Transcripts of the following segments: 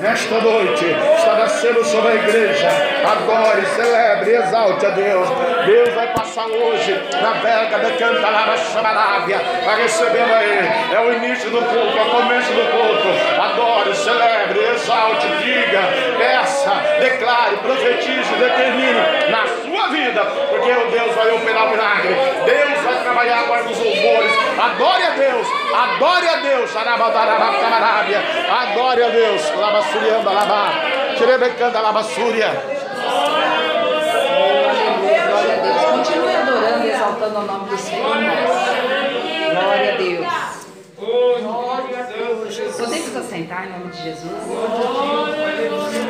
nesta noite está nascendo sobre a igreja. Adore, celebre, exalte a Deus. Deus vai passar hoje na Vega de Cantalaba Chamarávia, vai recebendo aí. É o início do culto, é o começo do culto. Adore, celebre, exalte, diga, peça, declare, profetize, determine na sua vida, porque o Deus vai operar o milagre. Deus vai trabalhar agora nos louvores. Adore a Deus, adore a Deus. Adore a Deus. Labassurianda, labá. Tirebecanda, labassúria. Glória a Deus. Continue adorando e exaltando o nome do Senhor. Glória a Deus. Podemos assentar em nome de Jesus? poder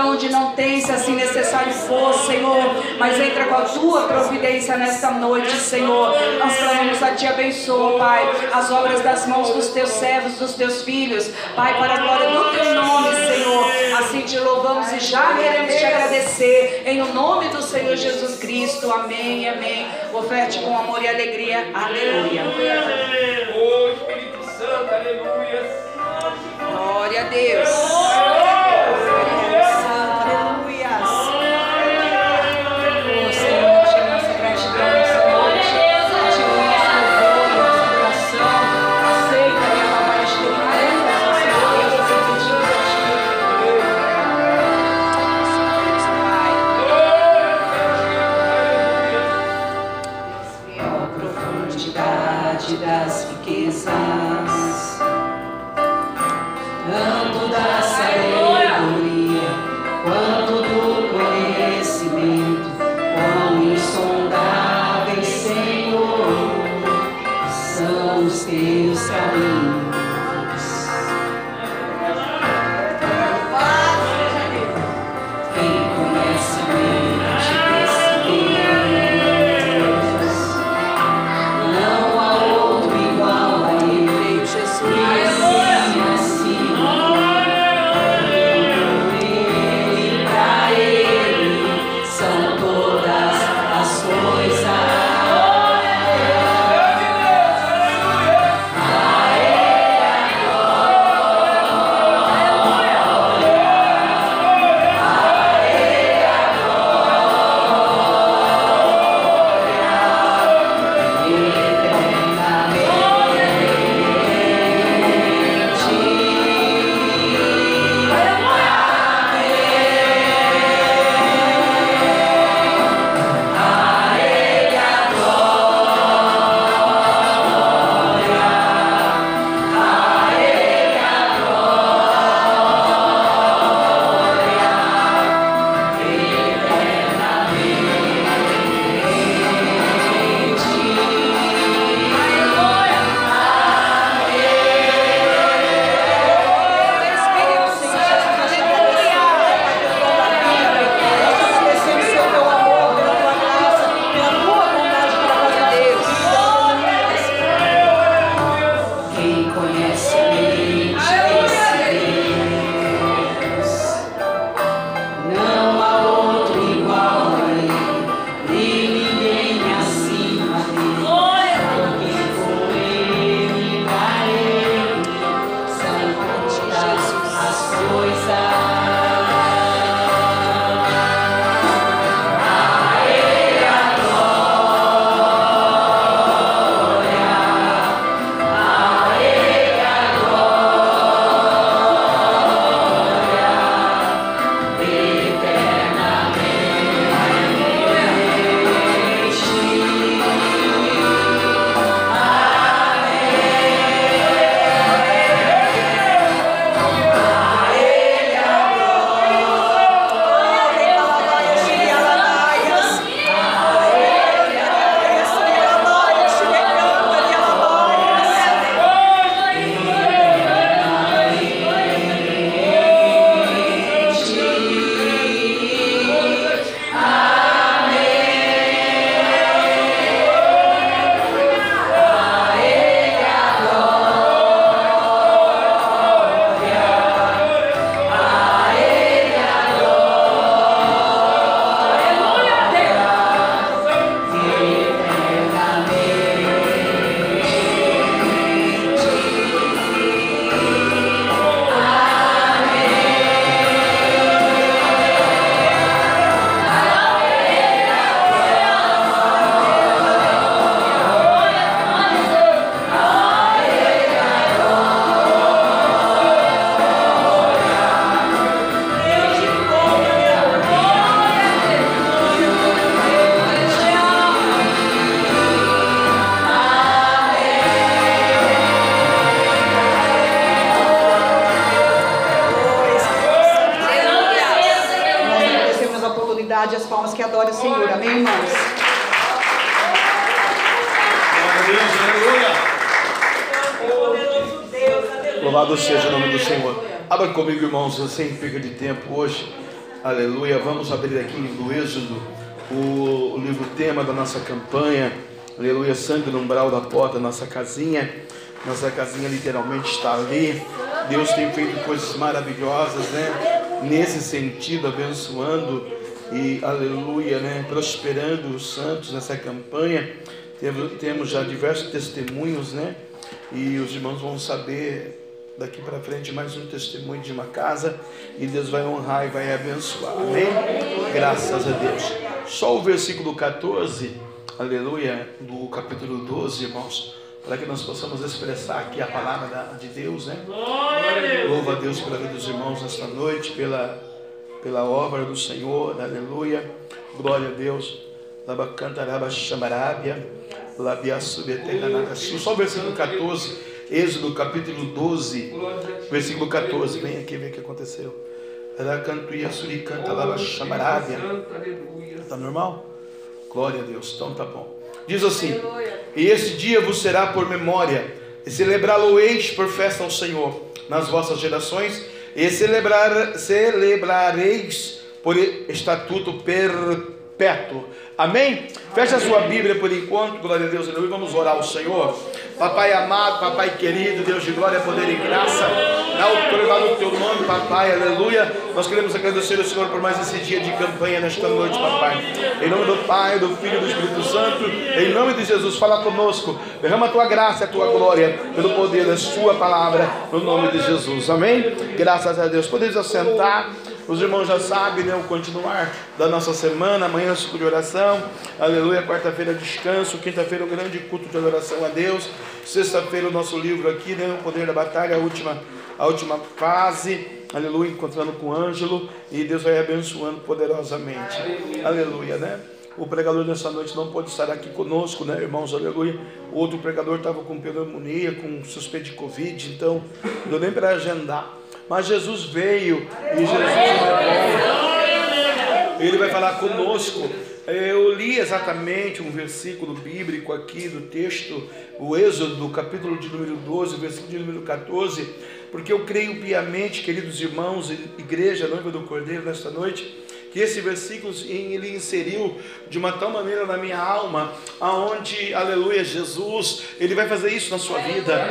da onde não tem, se assim necessário for, Senhor. Mas entra com a tua providência nesta noite, Senhor. Nós clamamos a ti, abençoa, Pai, as obras das mãos dos teus servos, dos teus filhos. Pai, para a glória do teu nome, Senhor. Assim te louvamos e já queremos te agradecer. Em o nome do Senhor Jesus Cristo. Amém, amém. Oferte com amor e alegria. Aleluia. Oh, Espírito Santo, aleluia. Glória a Deus. Irmãos, sem perda de tempo hoje. Aleluia. Vamos abrir aqui no Êxodo o, o livro tema da nossa campanha. Aleluia. Sangue no umbral da porta, nossa casinha. Nossa casinha literalmente está ali. Deus tem feito coisas maravilhosas, né? Nesse sentido, abençoando e aleluia, né? Prosperando os santos nessa campanha. Temos já diversos testemunhos, né? E os irmãos vão saber daqui para frente mais um testemunho de uma casa e Deus vai honrar e vai abençoar. Amém? Graças a Deus. Só o versículo 14, aleluia, do capítulo 12, irmãos para que nós possamos expressar aqui a palavra de Deus, né? Louva a Deus pela vida dos irmãos nesta noite, pela, pela obra do Senhor, aleluia. Glória a Deus. Labacantaraba chamarábia, labiassubeteganagasu. Só o versículo 14, Êxodo capítulo 12, versículo 14. Vem aqui ver o que aconteceu. Racantuia suricanta lava chamarábia. Está normal? Glória a Deus. Então tá bom. Diz assim: E esse dia vos será por memória, e celebrá-lo-eis por festa ao Senhor nas vossas gerações, e celebrar, celebrareis por estatuto perpétuo. Amém? Feche a sua Bíblia por enquanto, glória a Deus, aleluia. Vamos orar ao Senhor. Papai amado, papai querido, Deus de glória, poder e graça, dá o louvado o teu nome, papai, aleluia. Nós queremos agradecer ao Senhor por mais esse dia de campanha nesta noite, papai. Em nome do Pai, do Filho e do Espírito Santo, em nome de Jesus, fala conosco, derrama a tua graça a tua glória, pelo poder da sua palavra, no nome de Jesus, amém? Graças a Deus. Podemos assentar. Os irmãos já sabem, né, o continuar da nossa semana, amanhã é de oração, aleluia, quarta-feira descanso, quinta-feira o grande culto de adoração a Deus, sexta-feira o nosso livro aqui, né, o poder da batalha, a última, a última fase, aleluia, encontrando com o Ângelo, e Deus vai abençoando poderosamente, aleluia, aleluia né? O pregador dessa noite não pode estar aqui conosco, né, irmãos? Aleluia. O outro pregador estava com pneumonia, com suspeito de Covid, então não deu nem para agendar. Mas Jesus veio e Jesus bom. Ele vai falar conosco. Eu li exatamente um versículo bíblico aqui do texto, o Êxodo, do capítulo de número 12, versículo de número 14, porque eu creio piamente, queridos irmãos, igreja, noiva do Cordeiro, nesta noite, que esse versículo ele inseriu de uma tal maneira na minha alma, aonde, aleluia, Jesus, ele vai fazer isso na sua vida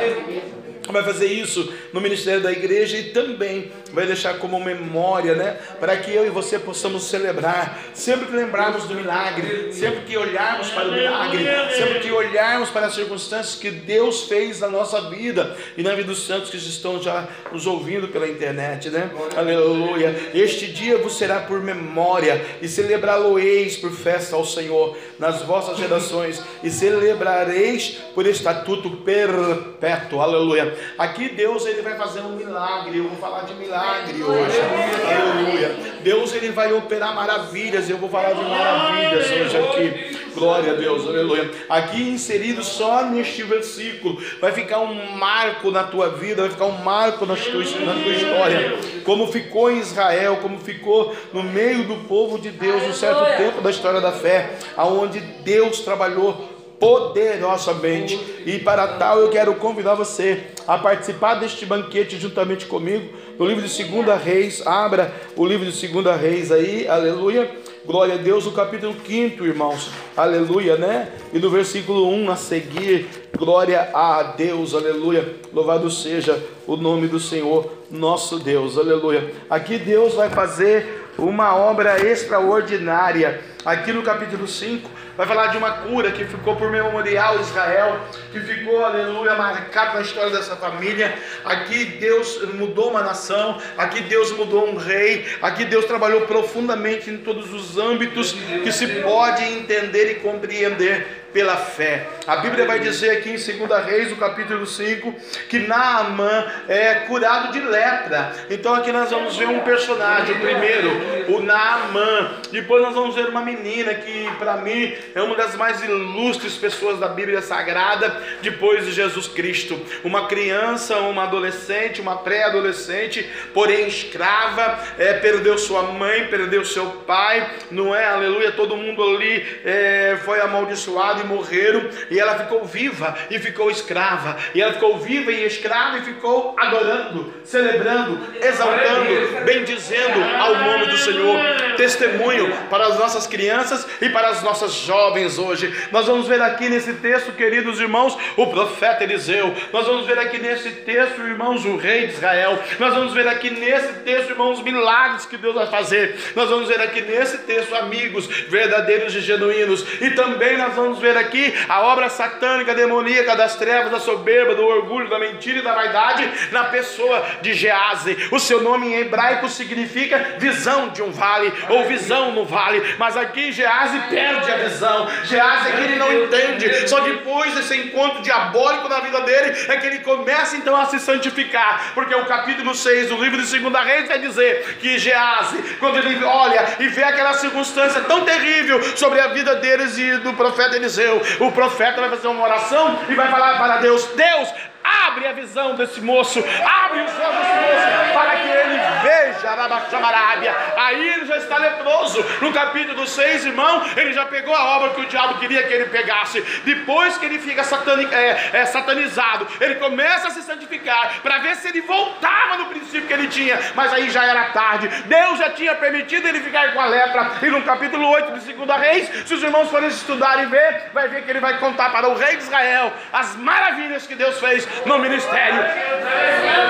vai fazer isso no ministério da igreja e também vai deixar como memória, né? Para que eu e você possamos celebrar, sempre que lembrarmos do milagre, sempre que olharmos para o milagre, sempre que olharmos para as circunstâncias que Deus fez na nossa vida e na vida dos santos que estão já nos ouvindo pela internet, né? Aleluia. Este dia vos será por memória e celebrá-lo-eis por festa ao Senhor nas vossas gerações e celebrareis por estatuto perpétuo. Aleluia. Aqui Deus ele vai fazer um milagre. Eu vou falar de milagre hoje. Aleluia. Deus ele vai operar maravilhas. Eu vou falar de maravilhas hoje aqui. Glória a Deus, aleluia. Aqui inserido só neste versículo, vai ficar um marco na tua vida, vai ficar um marco na tua, na tua história. Como ficou em Israel, como ficou no meio do povo de Deus, um certo tempo da história da fé, aonde Deus trabalhou poderosamente. E para tal eu quero convidar você a participar deste banquete juntamente comigo, no livro de 2 Reis. Abra o livro de 2 Reis aí, aleluia. Glória a Deus, o capítulo 5, irmãos, aleluia, né? E no versículo 1 a seguir, glória a Deus, aleluia. Louvado seja o nome do Senhor, nosso Deus, aleluia. Aqui Deus vai fazer uma obra extraordinária. Aqui no capítulo 5, vai falar de uma cura que ficou por memorial Israel, que ficou, aleluia, marcado na história dessa família. Aqui Deus mudou uma nação, aqui Deus mudou um rei, aqui Deus trabalhou profundamente em todos os âmbitos que se pode entender e compreender pela fé. A Bíblia vai dizer aqui em 2 Reis, no capítulo 5, que Naamã é curado de lepra. Então aqui nós vamos ver um personagem, o primeiro, o Naamã. Depois nós vamos ver uma menina que para mim é uma das mais ilustres pessoas da Bíblia Sagrada, depois de Jesus Cristo. Uma criança, uma adolescente, uma pré-adolescente, porém escrava, é, perdeu sua mãe, perdeu seu pai, não é? Aleluia, todo mundo ali é, foi amaldiçoado e morreram, e ela ficou viva e ficou escrava, e ela ficou viva e escrava e ficou adorando, celebrando, exaltando, bendizendo ao nome do Senhor. Testemunho para as nossas crianças e para as nossas jovens hoje. Nós vamos ver aqui nesse texto, queridos irmãos, o profeta Eliseu. Nós vamos ver aqui nesse texto, irmãos, o rei de Israel. Nós vamos ver aqui nesse texto, irmãos, os milagres que Deus vai fazer. Nós vamos ver aqui nesse texto amigos verdadeiros e genuínos. E também nós vamos ver aqui a obra satânica, demoníaca das trevas, da soberba, do orgulho, da mentira e da vaidade na pessoa de Gease. O seu nome em hebraico significa visão de um vale ou visão no vale. Mas aqui Gease perde a visão. Gease é que ele não entende. Só depois desse encontro diabólico na vida dele é que ele começa então a se santificar. Porque o capítulo 6 do livro de 2 Reis vai dizer que Gease, quando ele olha e vê aquela circunstância tão terrível sobre a vida deles e do profeta Eliseu, o profeta vai fazer uma oração e vai falar para Deus: Deus, Abre a visão desse moço, abre os olhos desse moço, para que ele veja Rabachamarábia. Aí ele já está leproso. No capítulo 6, irmão, ele já pegou a obra que o diabo queria que ele pegasse. Depois que ele fica é, é, satanizado, ele começa a se santificar para ver se ele voltava no princípio que ele tinha. Mas aí já era tarde. Deus já tinha permitido ele ficar com a lepra. E no capítulo 8 de 2 Reis, se os irmãos forem estudar e ver, vai ver que ele vai contar para o rei de Israel as maravilhas que Deus fez no ministério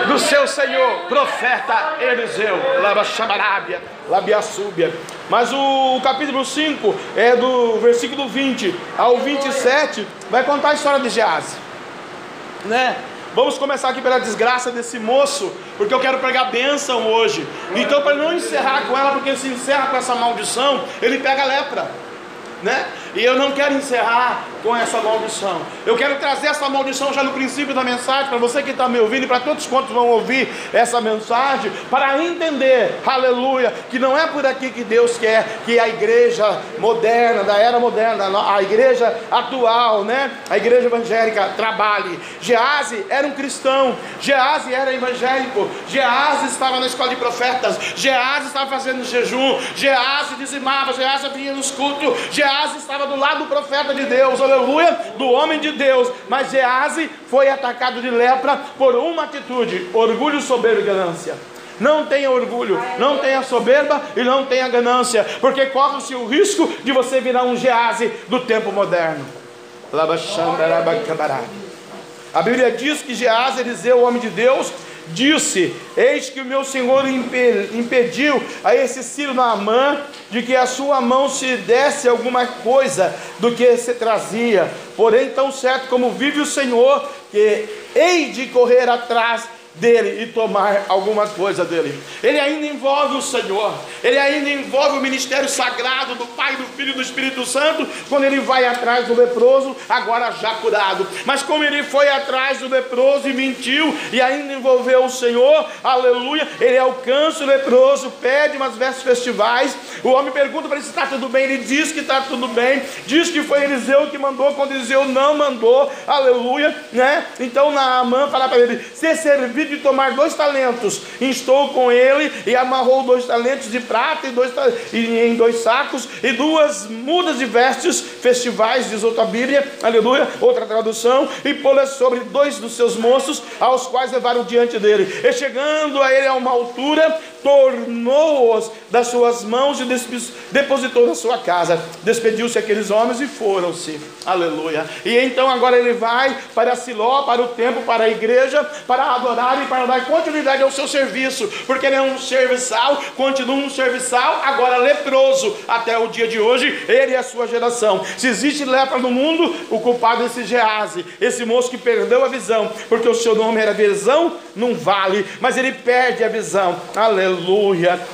do seu Senhor, profeta Eliseu, Labaxamarábia, Labiaçúbia. Mas o, o capítulo 5 é do versículo 20 ao 27, vai contar a história de Gease, né? Vamos começar aqui pela desgraça desse moço, porque eu quero pregar bênção hoje. Então, para não encerrar com ela, porque se encerra com essa maldição, ele pega a lepra, né? E eu não quero encerrar com essa maldição. Eu quero trazer essa maldição já no princípio da mensagem, para você que está me ouvindo e para todos quantos vão ouvir essa mensagem, para entender, aleluia, que não é por aqui que Deus quer que a igreja moderna, da era moderna, a igreja atual, né? A igreja evangélica trabalhe. Gease era um cristão, Gease era evangélico, Gease estava na escola de profetas, Gease estava fazendo jejum, Gease dizimava, Gease vinha nos cultos, Gease estava estava do lado do profeta de Deus, aleluia, do homem de Deus. Mas Gease foi atacado de lepra por uma atitude: orgulho, soberba e ganância. Não tenha orgulho, não tenha soberba e não tenha ganância, porque corre-se o risco de você virar um Gease do tempo moderno. A Bíblia diz que Gease, Eliseu, o homem de Deus, disse: Eis que o meu senhor impediu a esse Ciro Naamã de que a sua mão se desse alguma coisa do que se trazia. Porém, tão certo como vive o Senhor, que hei de correr atrás dele e tomar alguma coisa dele. Ele ainda envolve o Senhor, ele ainda envolve o ministério sagrado do Pai, do Filho e do Espírito Santo, quando ele vai atrás do leproso, agora já curado. Mas como ele foi atrás do leproso e mentiu e ainda envolveu o Senhor, aleluia, ele alcança o leproso, pede umas vestes festivais. O homem pergunta para ele se está tudo bem, ele diz que está tudo bem, diz que foi Eliseu que mandou, quando Eliseu não mandou, aleluia, né? Então Naamã fala para ele: se servir de tomar dois talentos, instou com ele e amarrou dois talentos de prata e dois, em dois sacos e duas mudas de vestes festivais, diz outra Bíblia, aleluia, outra tradução, e pô-las sobre dois dos seus moços, aos quais levaram diante dele. E chegando a ele a uma altura, tornou-os das suas mãos e depositou na sua casa. Despediu-se aqueles homens e foram-se. Aleluia. E então agora ele vai para Siló, para o templo, para a igreja, para adorar e para dar continuidade ao seu serviço, porque ele é um serviçal, continua um serviçal, agora leproso, até o dia de hoje, ele e a sua geração. Se existe lepra no mundo, o culpado é esse Gease, esse moço que perdeu a visão, porque o seu nome era visão num vale, mas ele perde a visão. Aleluia.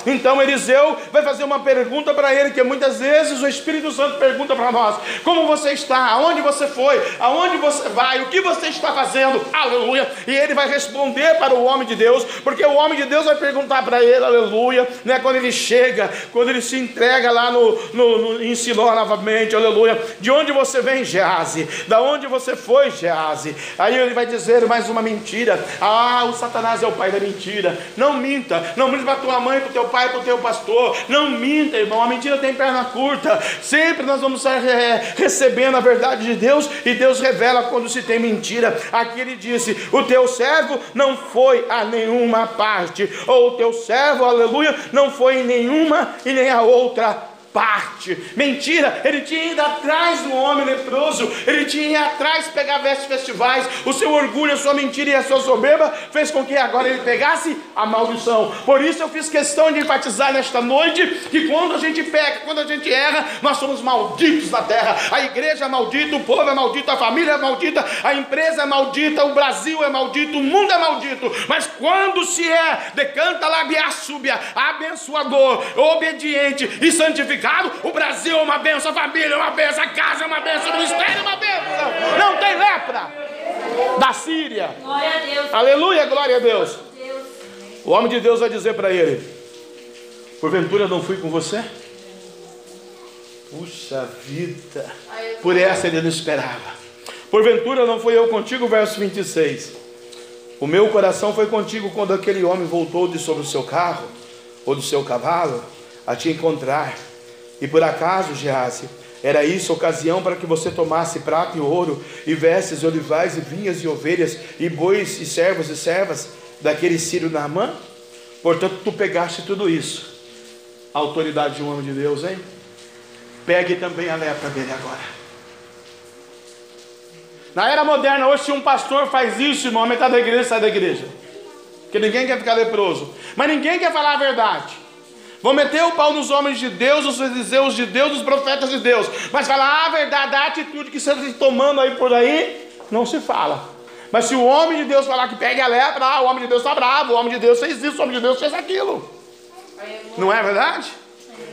Então Eliseu vai fazer uma pergunta para ele, que muitas vezes o Espírito Santo pergunta para nós: como você está? Aonde você foi? Aonde você vai? O que você está fazendo? Aleluia. E ele vai responder para o homem de Deus, porque o homem de Deus vai perguntar para ele, aleluia, né? Quando ele chega, quando ele se entrega lá no, no, no em Siló novamente, aleluia. De onde você vem, Gease? Da onde você foi, Gease? Aí ele vai dizer mais uma mentira. Ah, o Satanás é o pai da mentira. Não minta, não para tua mãe, para o teu pai, para o teu pastor. Não minta, irmão. A mentira tem perna curta. Sempre nós vamos estar é, recebendo a verdade de Deus e Deus revela quando se tem mentira. Aqui ele disse: O teu servo não foi a nenhuma parte, ou o teu servo, aleluia, não foi em nenhuma e nem a outra parte. Mentira, ele tinha ido atrás do homem leproso, ele tinha ido atrás pegar vestes festivais. O seu orgulho, a sua mentira e a sua soberba fez com que agora ele pegasse a maldição. Por isso eu fiz questão de enfatizar nesta noite que quando a gente peca, quando a gente erra, nós somos malditos na terra. A igreja é maldita, o povo é maldito, a família é maldita, a empresa é maldita, o Brasil é maldito, o mundo é maldito. Mas quando se é decanta labia súbia, abençoador, obediente e santificado, o Brasil é uma benção, a família é uma benção, a casa é uma benção, o ministério é uma benção. Não tem lepra da Síria. Glória a Deus. Aleluia, glória a Deus. O homem de Deus vai dizer para ele: Porventura não fui com você? Puxa vida, por essa ele não esperava. Porventura não fui eu contigo, verso 26. O meu coração foi contigo quando aquele homem voltou de sobre o seu carro ou do seu cavalo a te encontrar e por acaso, Gease, era isso ocasião para que você tomasse prata e ouro, e vestes, olivais, e vinhas, e ovelhas, e bois, e servos e servas daquele Sírio Naamã? Portanto, tu pegaste tudo isso. A autoridade de um homem de Deus, hein? Pegue também a lepra dele agora. Na era moderna, hoje, se um pastor faz isso, irmão, a metade da igreja sai da igreja. Porque ninguém quer ficar leproso. Mas ninguém quer falar a verdade. Vão meter o pau nos homens de Deus, os fariseus de Deus, os profetas de Deus. Mas falar a verdade, a atitude que você está tomando aí por aí, não se fala. Mas se o homem de Deus falar que pegue a lepra, ah, o homem de Deus está bravo, o homem de Deus fez isso, o homem de Deus fez aquilo. Não é verdade?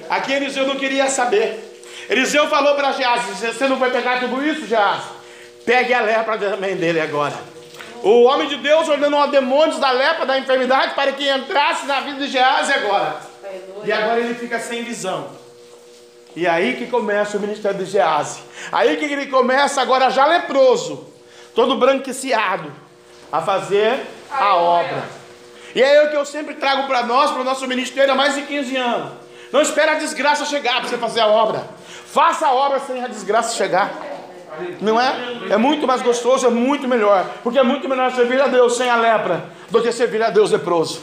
Aqui Eliseu não queria saber. Eliseu falou para Geás: Você não vai pegar tudo isso, Geás? Pegue a lepra também dele agora. O homem de Deus ordenou a demônios da lepra, da enfermidade, para que entrasse na vida de Geás agora. E agora ele fica sem visão. E aí que começa o ministério de Gease. Aí que ele começa agora já leproso, todo branquiciado, a fazer a obra. E é o que eu sempre trago para nós, para o nosso ministério há mais de 15 anos. Não espere a desgraça chegar para você fazer a obra. Faça a obra sem a desgraça chegar. Não é? É muito mais gostoso, é muito melhor. Porque é muito melhor servir a Deus sem a lepra do que servir a Deus leproso.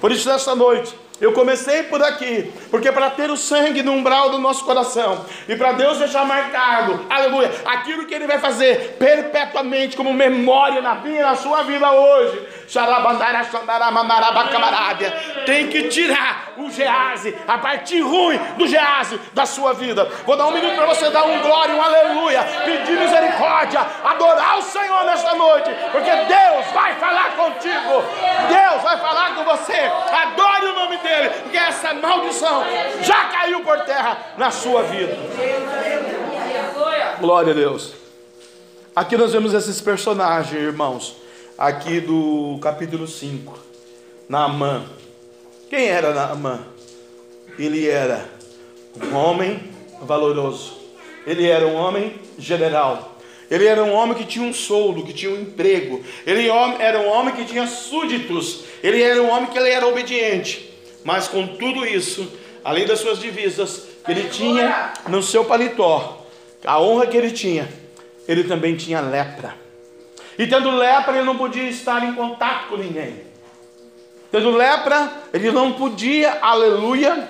Por isso, nesta noite, eu comecei por aqui, porque para ter o sangue no umbral do nosso coração e para Deus deixar marcado, aleluia, aquilo que Ele vai fazer perpetuamente como memória na minha na sua vida hoje, tem que tirar o Gease, a parte ruim do Gease da sua vida. Vou dar um minuto para você dar um glória, um aleluia, pedir misericórdia, adorar o Senhor nesta noite, porque Deus vai falar contigo, Deus vai falar com você. Adore o nome dele, porque essa maldição já caiu por terra na sua vida. Glória a Deus. Aqui nós vemos esses personagens, irmãos, aqui do capítulo 5. Naamã. Quem era Naamã? Ele era um homem valoroso. Ele era um homem general. Ele era um homem que tinha um soldo, que tinha um emprego. Ele era um homem que tinha súditos. Ele era um homem que ele era obediente. Mas com tudo isso, além das suas divisas, que ele tinha no seu paletó, a honra que ele tinha, ele também tinha lepra. E tendo lepra, ele não podia estar em contato com ninguém. Tendo lepra, ele não podia, aleluia,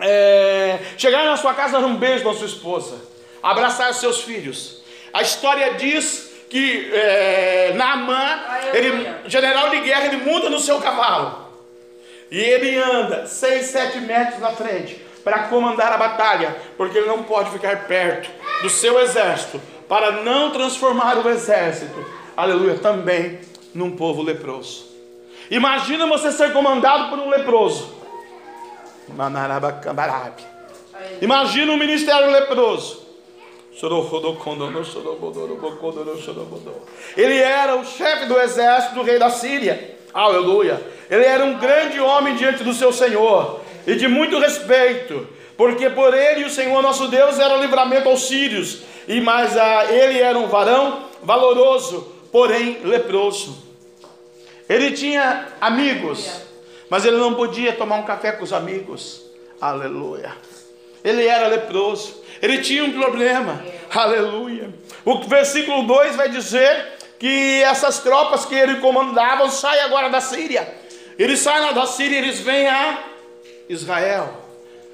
é, chegar na sua casa dar um beijo na sua esposa, abraçar seus filhos. A história diz que é, Naamã, ele, general de guerra, ele muda no seu cavalo. E ele anda 6, 7 metros na frente para comandar a batalha, porque ele não pode ficar perto do seu exército, para não transformar o exército, aleluia, também num povo leproso. Imagina você ser comandado por um leproso. Imagina um ministério leproso. Ele era o chefe do exército do rei da Síria. Aleluia. Ele era um grande homem diante do seu Senhor e de muito respeito, porque por ele o Senhor nosso Deus era o livramento aos sírios, e mais a ele era um varão valoroso, porém leproso. Ele tinha amigos, Mas ele não podia tomar um café com os amigos. Aleluia. Ele era leproso. Ele tinha um problema. Aleluia. O versículo 2 vai dizer que essas tropas que ele comandava saem agora da Síria. Eles saem da Síria, eles vêm a Israel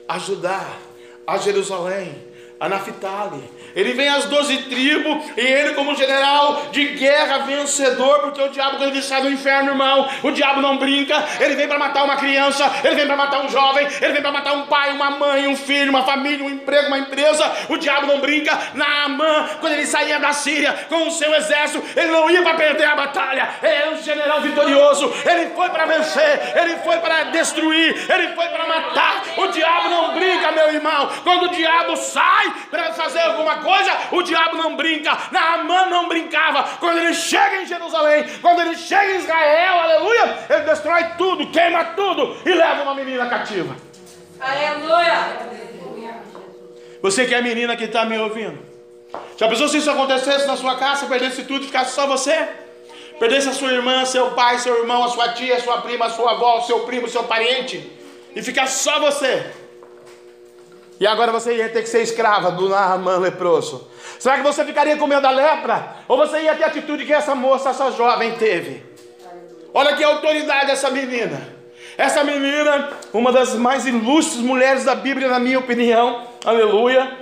ajudar a Jerusalém, a Naphtali, ele vem às doze tribos e ele, como general de guerra vencedor, porque o diabo, quando ele sai do inferno, irmão, o diabo não brinca. Ele vem para matar uma criança, ele vem para matar um jovem, ele vem para matar um pai, uma mãe, um filho, uma família, um emprego, uma empresa. O diabo não brinca. Naamã, quando ele saía da Síria com o seu exército, ele não ia para perder a batalha, ele era um general vitorioso. Ele foi para vencer, ele foi para destruir, ele foi para matar. O diabo não brinca, meu irmão. Quando o diabo sai para fazer alguma coisa, o diabo não brinca, Naamã não brincava. Quando ele chega em Jerusalém, quando ele chega em Israel, aleluia, ele destrói tudo, queima tudo e leva uma menina cativa. Aleluia. Você que é menina que está me ouvindo, já pensou se isso acontecesse na sua casa, perdesse tudo e ficasse só você? Perdesse a sua irmã, seu pai, seu irmão, a sua tia, a sua prima, a sua avó, seu primo, seu parente, e ficasse só você? E agora você ia ter que ser escrava do Naaman leproso. Será que você ficaria com medo da lepra? Ou você ia ter a atitude que essa moça, essa jovem teve? Olha que autoridade essa menina. Essa menina, uma das mais ilustres mulheres da Bíblia, na minha opinião. Aleluia.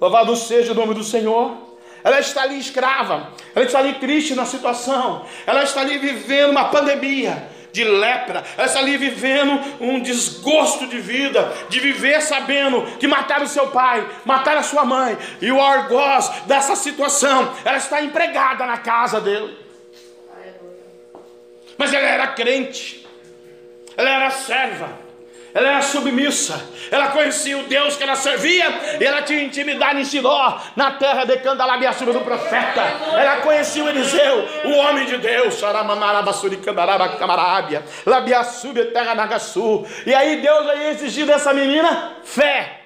Louvado seja o nome do Senhor. Ela está ali escrava, ela está ali triste na situação, ela está ali vivendo uma pandemia, de lepra, está ali vivendo um desgosto de vida, de viver sabendo que mataram seu pai, mataram a sua mãe, e o argoz dessa situação, ela está empregada na casa dele. Mas ela era crente, ela era serva, ela era submissa, ela conhecia o Deus que ela servia, e ela tinha intimidade em Siló, na terra de Candalabiaçuba do profeta. Ela conhecia o Eliseu, o homem de Deus, Labiaçuba, terra Nagaçu. E aí Deus aí exigir dessa menina fé,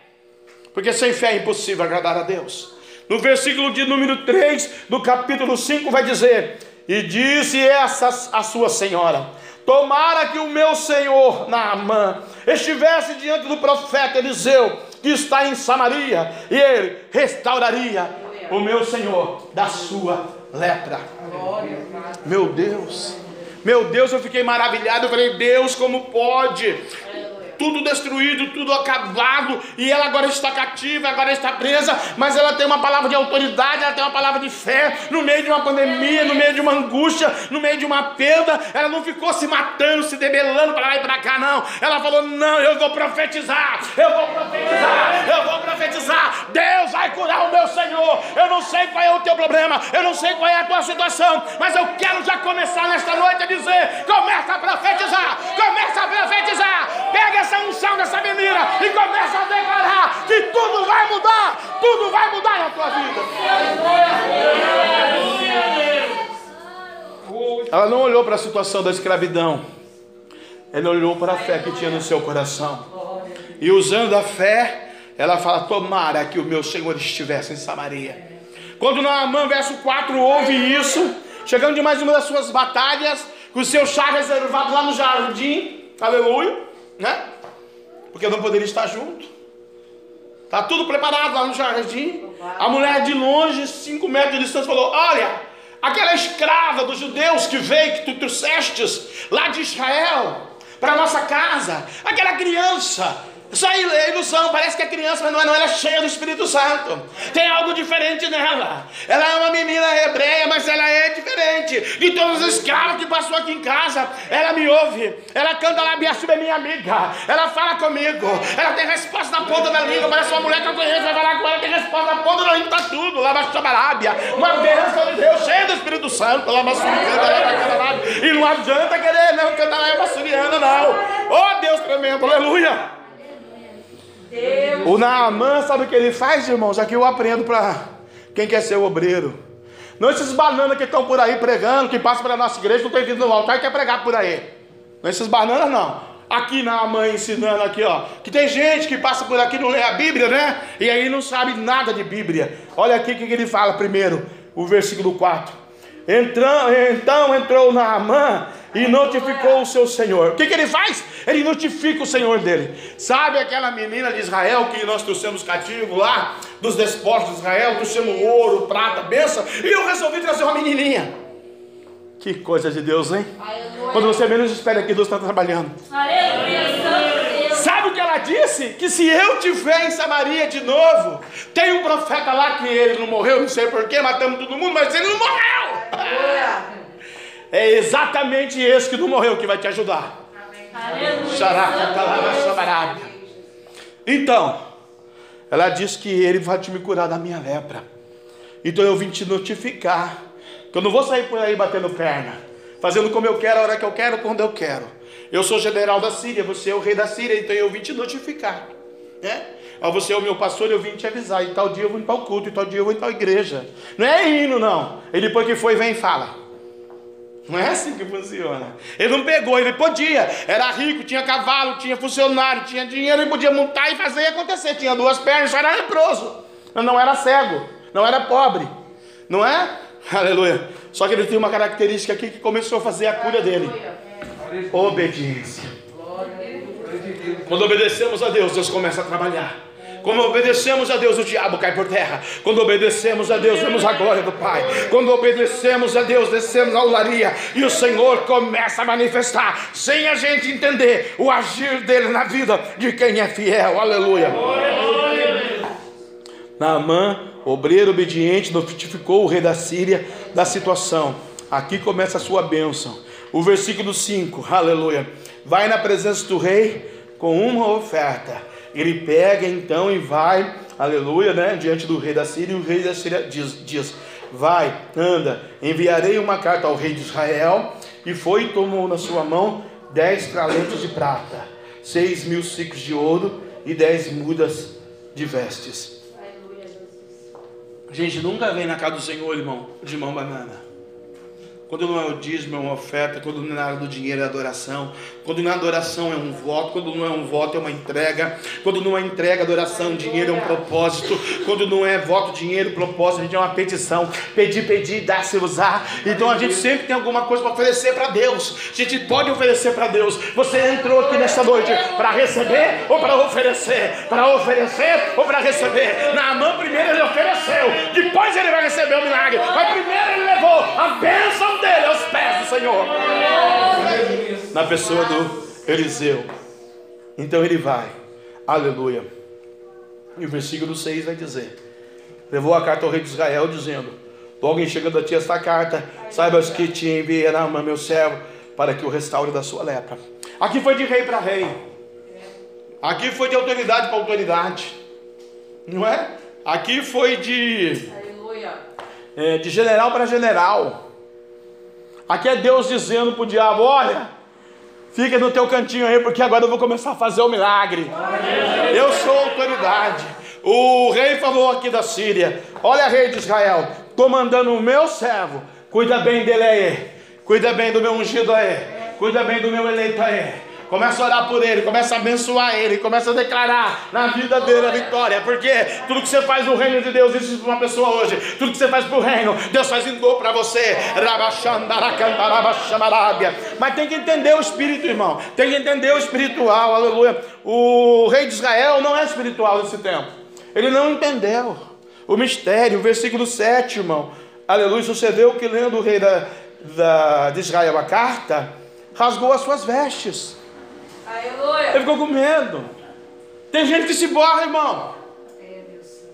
porque sem fé é impossível agradar a Deus. No versículo de número 3 do capítulo 5 vai dizer: E disse essa a sua senhora: Tomara que o meu senhor Naamã estivesse diante do profeta Eliseu, que está em Samaria, e ele restauraria o meu senhor da sua lepra. Meu Deus, meu Deus, eu fiquei maravilhado. Eu falei, Deus, como pode? Tudo destruído, tudo acabado, e ela agora está cativa, agora está presa, mas ela tem uma palavra de autoridade, ela tem uma palavra de fé, no meio de uma pandemia, no meio de uma angústia, no meio de uma perda, ela não ficou se matando, se debelando para lá e para cá, não. Ela falou: Não, eu vou profetizar, eu vou profetizar, eu vou profetizar. Deus vai curar o meu Senhor. Eu não sei qual é o teu problema, eu não sei qual é a tua situação, mas eu quero já começar nesta noite a dizer: Começa a profetizar, começa a profetizar, pega essa unção dessa menina e começa a declarar que tudo vai mudar, tudo vai mudar na tua vida. Ela não olhou para a situação da escravidão, ela olhou para a fé que tinha no seu coração. E usando a fé, ela fala: Tomara que o meu Senhor estivesse em Samaria. Quando Naamã, verso 4, ouve isso, chegando de mais uma das suas batalhas, com o seu chá reservado lá no jardim, aleluia, né? Porque não poderia estar junto. Está tudo preparado lá no jardim. A mulher de longe, cinco metros de distância, falou: Olha, aquela escrava dos judeus que veio, que tu trouxestes lá de Israel, para nossa casa, aquela criança isso aí é ilusão, parece que é criança, mas não é, não, ela é cheia do Espírito Santo. Tem algo diferente nela. Ela é uma menina hebreia, mas ela é diferente de todos os escravos que passou aqui em casa. Ela me ouve, ela canta lá, Biaçuba é minha amiga. Ela fala comigo, ela tem resposta na ponta da língua. Parece uma mulher que eu conheço, vai falar com ela, tem resposta na ponta da língua, tá tudo. Lá vai Arábia, uma bênção de Deus, cheia do Espírito Santo. Lá E não adianta querer não cantar lá, é não. Oh Deus tremendo, aleluia. Deus. O Naamã, sabe o que ele faz, irmãos? Aqui eu aprendo para quem quer ser obreiro. Não esses bananas que estão por aí pregando, que passam pela nossa igreja, não tem vindo no altar e quer pregar por aí. Não esses bananas, não. Aqui na mãe ensinando aqui, ó. Que tem gente que passa por aqui não lê a Bíblia, né? E aí não sabe nada de Bíblia. Olha aqui o que ele fala primeiro, o versículo 4. Então, então entrou Naamã e notificou o seu senhor. O que, que ele faz? Ele notifica o senhor dele. Sabe aquela menina de Israel que nós trouxemos cativo lá, dos despojos de Israel, trouxemos ouro, prata, benção, e eu resolvi trazer uma menininha. Que coisa de Deus, hein? Aleluia. Quando você menos espera que Deus está trabalhando. Aleluia. Ela disse? Que se eu tiver em Samaria de novo, tem um profeta lá que ele não morreu, não sei porquê, matamos todo mundo, mas ele não morreu. É exatamente esse que não morreu que vai te ajudar. Então, ela disse que ele vai te me curar da minha lepra. Então eu vim te notificar. Que eu não vou sair por aí batendo perna, fazendo como eu quero, a hora que eu quero, quando eu quero. Eu sou general da Síria, você é o rei da Síria, então eu vim te notificar. Né? Ao você é o meu pastor, eu vim te avisar. E tal dia eu vou em tal culto, e tal dia eu vou em tal igreja. Não é hino, não. Ele depois que foi, vem e fala. Não é assim que funciona. Ele não pegou, ele podia. Era rico, tinha cavalo, tinha funcionário, tinha dinheiro, ele podia montar e fazer e acontecer. Tinha duas pernas, só era leproso. Não era cego, não era pobre. Não é? Aleluia. Só que ele tem uma característica aqui que começou a fazer a cura dele: obediência. Quando obedecemos a Deus, Deus começa a trabalhar. Quando obedecemos a Deus, o diabo cai por terra. Quando obedecemos a Deus, vemos a glória do Pai. Quando obedecemos a Deus, descemos a olaria e o Senhor começa a manifestar, sem a gente entender o agir dele na vida de quem é fiel. Aleluia. Naamã, obreiro obediente, notificou o rei da Síria da situação. Aqui começa a sua bênção. O versículo 5, aleluia. Vai na presença do rei com uma oferta ele pega então e vai, aleluia, né, diante do rei da Síria, e o rei da Síria diz, diz vai, anda, enviarei uma carta ao rei de Israel, e foi e tomou na sua mão dez talentos de prata, seis mil ciclos de ouro e dez mudas de vestes. Gente, nunca vem na casa do Senhor, irmão, de mão banana. Quando não é o dízimo, é uma oferta. Quando não é nada do dinheiro, é adoração. Quando não é adoração, é um voto. Quando não é um voto, é uma entrega. Quando não é entrega, adoração, dinheiro é um propósito. Quando não é voto, dinheiro, propósito, a gente é uma petição. Pedir, pedir, dar, se usar. Então a gente sempre tem alguma coisa para oferecer para Deus. A gente pode oferecer para Deus. Você entrou aqui nesta noite para receber ou para oferecer? Para oferecer ou para receber? Na mão, primeiro ele ofereceu. Depois ele vai receber o milagre. Mas primeiro ele levou a bênção dele aos pés do Senhor. Na pessoa do Eliseu. Então ele vai. Aleluia. E o versículo 6 vai dizer: Levou a carta ao rei de Israel, dizendo: Logo em chegando a ti esta carta, saibas que te Naamã, meu servo, para que o restaure da sua lepra. Aqui foi de rei para rei. Aqui foi de autoridade para autoridade. Não é? Aqui foi de, é, de general para general. Aqui é Deus dizendo para o diabo: olha, fica no teu cantinho aí, porque agora eu vou começar a fazer o milagre. Eu sou autoridade. O rei falou aqui da Síria: Olha, rei de Israel, estou mandando o meu servo, cuida bem dele aí, cuida bem do meu ungido aí, cuida bem do meu eleito aí. Começa a orar por ele, começa a abençoar ele, começa a declarar na vida dele a vitória, porque tudo que você faz no reino de Deus, existe para uma pessoa hoje, tudo que você faz para o reino, Deus faz em dobro para você. Mas tem que entender o espírito, irmão, tem que entender o espiritual, aleluia. O rei de Israel não é espiritual nesse tempo, ele não entendeu o mistério, o versículo 7, irmão, aleluia. Sucedeu que lendo o rei da, da, de Israel a carta, rasgou as suas vestes. Aleluia. Ele ficou com medo. Tem gente que se borra, irmão.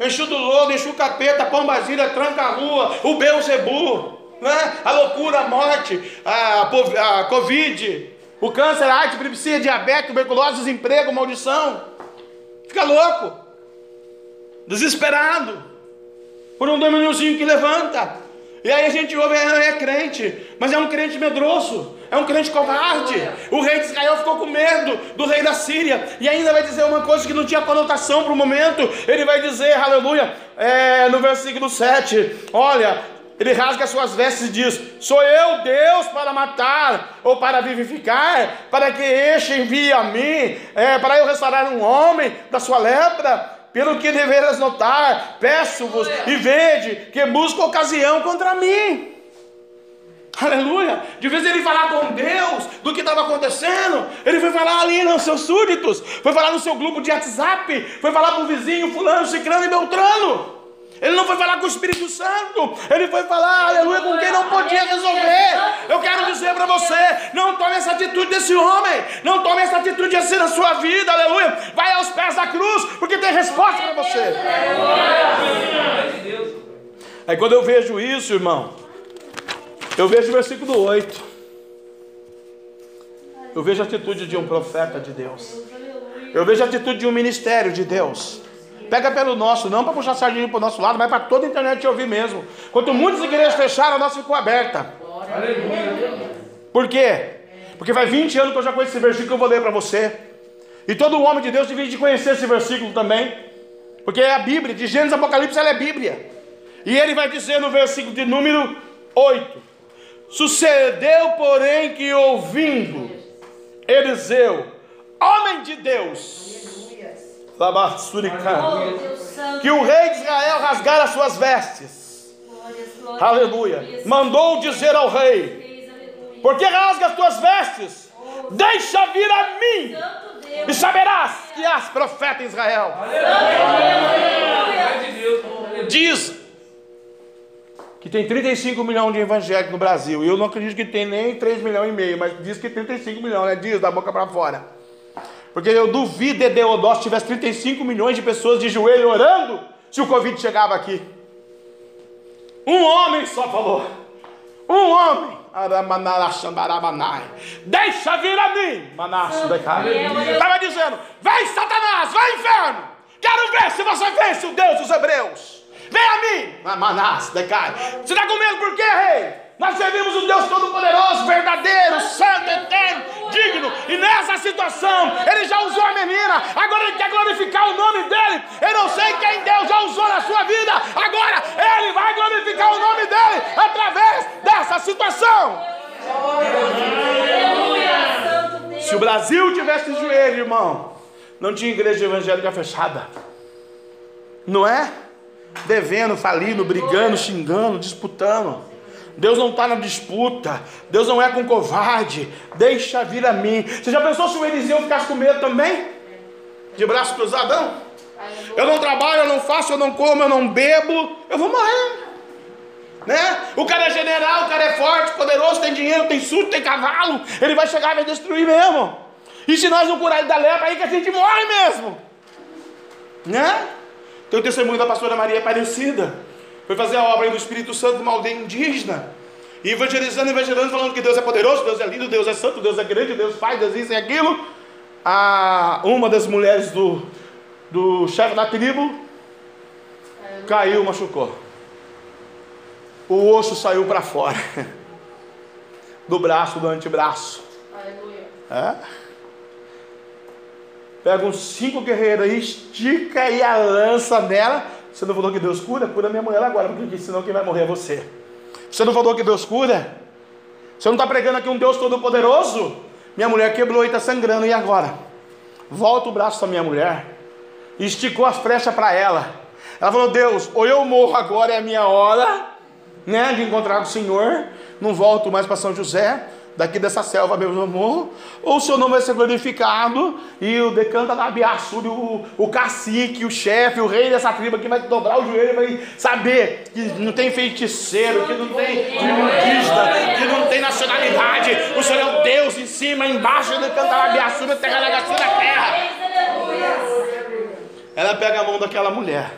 Enche do lodo, enche o capeta, pombagira, tranca a rua, o Beuzebu, né? a loucura, a morte, a, a Covid, o câncer, a arte, epilepsia, diabetes, tuberculose, desemprego, maldição. Fica louco, desesperado, por um demôniozinho que levanta. E aí a gente ouve, é, é crente, mas é um crente medroso, é um crente covarde. O rei de Israel ficou com medo do rei da Síria, e ainda vai dizer uma coisa que não tinha conotação para o momento. Ele vai dizer, aleluia, é, no versículo 7: Olha, ele rasga suas vestes e diz: Sou eu Deus para matar ou para vivificar, para que este envie a mim, é, para eu restaurar um homem da sua lepra pelo que deveras notar, peço-vos e vede que busca ocasião contra mim. Aleluia. De vez ele falar com Deus do que estava acontecendo, ele foi falar ali nos seus súditos, foi falar no seu grupo de WhatsApp, foi falar para o vizinho, fulano, ciclano e beltrano. Ele não foi falar com o Espírito Santo, ele foi falar, aleluia, com quem não podia resolver. Eu quero dizer para você: não tome essa atitude desse homem, não tome essa atitude assim na sua vida, aleluia. Vai aos pés da cruz, porque tem resposta para você. Aí quando eu vejo isso, irmão, eu vejo o versículo 8. Eu vejo a atitude de um profeta de Deus. Eu vejo a atitude de um ministério de Deus. Pega pelo nosso, não para puxar sardinha para o nosso lado, mas para toda a internet ouvir mesmo. Quanto muitas igrejas fecharam, a nossa ficou aberta. Por quê? Porque faz 20 anos que eu já conheço esse versículo que eu vou ler para você. E todo homem de Deus devia de conhecer esse versículo também. Porque é a Bíblia, de Gênesis Apocalipse, ela é Bíblia. E ele vai dizer no versículo de número 8: Sucedeu, porém, que ouvindo Eliseu, homem de Deus, que o rei de Israel rasgara suas vestes, aleluia, mandou dizer ao rei: Por que rasga as tuas vestes? Deixa vir a mim, e saberás que és profeta em Israel. Diz que tem 35 milhões de evangélicos no Brasil. E eu não acredito que tem nem 3 milhões e meio, mas diz que 35 milhões, né? Diz da boca para fora. Porque eu duvido de Deodós tivesse 35 milhões de pessoas de joelho orando se o Covid chegava aqui. Um homem só falou. Um homem. Deixa vir a mim. Estava dizendo: Vem, Satanás, vai, inferno. Quero ver se você vence o Deus dos Hebreus. Vem a mim, Manás, decai. Você está com medo por quê, rei? Nós servimos um Deus Todo-Poderoso, verdadeiro, santo, eterno, digno. E nessa situação, ele já usou a menina. Agora ele quer glorificar o nome dele. Eu não sei quem Deus já usou na sua vida. Agora ele vai glorificar o nome dele através dessa situação. Se o Brasil tivesse joelho, irmão, não tinha igreja evangélica fechada. Não é? devendo, falindo, brigando, xingando, disputando. Deus não está na disputa, Deus não é com covarde, deixa vir a mim. Você já pensou se o Eliseu ficasse com medo também? De braço cruzado? Não. Eu não trabalho, eu não faço, eu não como, eu não bebo, eu vou morrer. Né? O cara é general, o cara é forte, poderoso, tem dinheiro, tem surto, tem cavalo, ele vai chegar e vai destruir mesmo. E se nós não curar ele da lepra, aí que a gente morre mesmo. Né? Tem o testemunho da pastora Maria Aparecida. Foi fazer a obra do Espírito Santo numa aldeia indígena. E evangelizando, evangelizando, falando que Deus é poderoso, Deus é lindo, Deus é santo, Deus é grande, Deus faz, Deus isso e aquilo. A, uma das mulheres do, do chefe da tribo caiu, machucou. O osso saiu para fora do braço, do antebraço. Aleluia. É? Pega uns cinco guerreiros aí, estica e a lança nela. Você não falou que Deus cura? Cura minha mulher agora, porque senão quem vai morrer é você. Você não falou que Deus cura? Você não está pregando aqui um Deus todo-poderoso? Minha mulher quebrou e está sangrando, e agora? Volta o braço da minha mulher, esticou as flechas para ela. Ela falou: Deus, ou eu morro agora, é a minha hora, né, de encontrar o Senhor, não volto mais para São José, daqui dessa selva, meu amor, ou o seu nome vai ser glorificado, e o decanta da Abiaçuri, o, o cacique, o chefe, o rei dessa tribo aqui vai dobrar o joelho e vai saber que não tem feiticeiro, que não tem budista, que não tem nacionalidade, o Senhor é o Deus em cima, embaixo, o decanta da Abiaçuri, terra da terra. Ela pega a mão daquela mulher,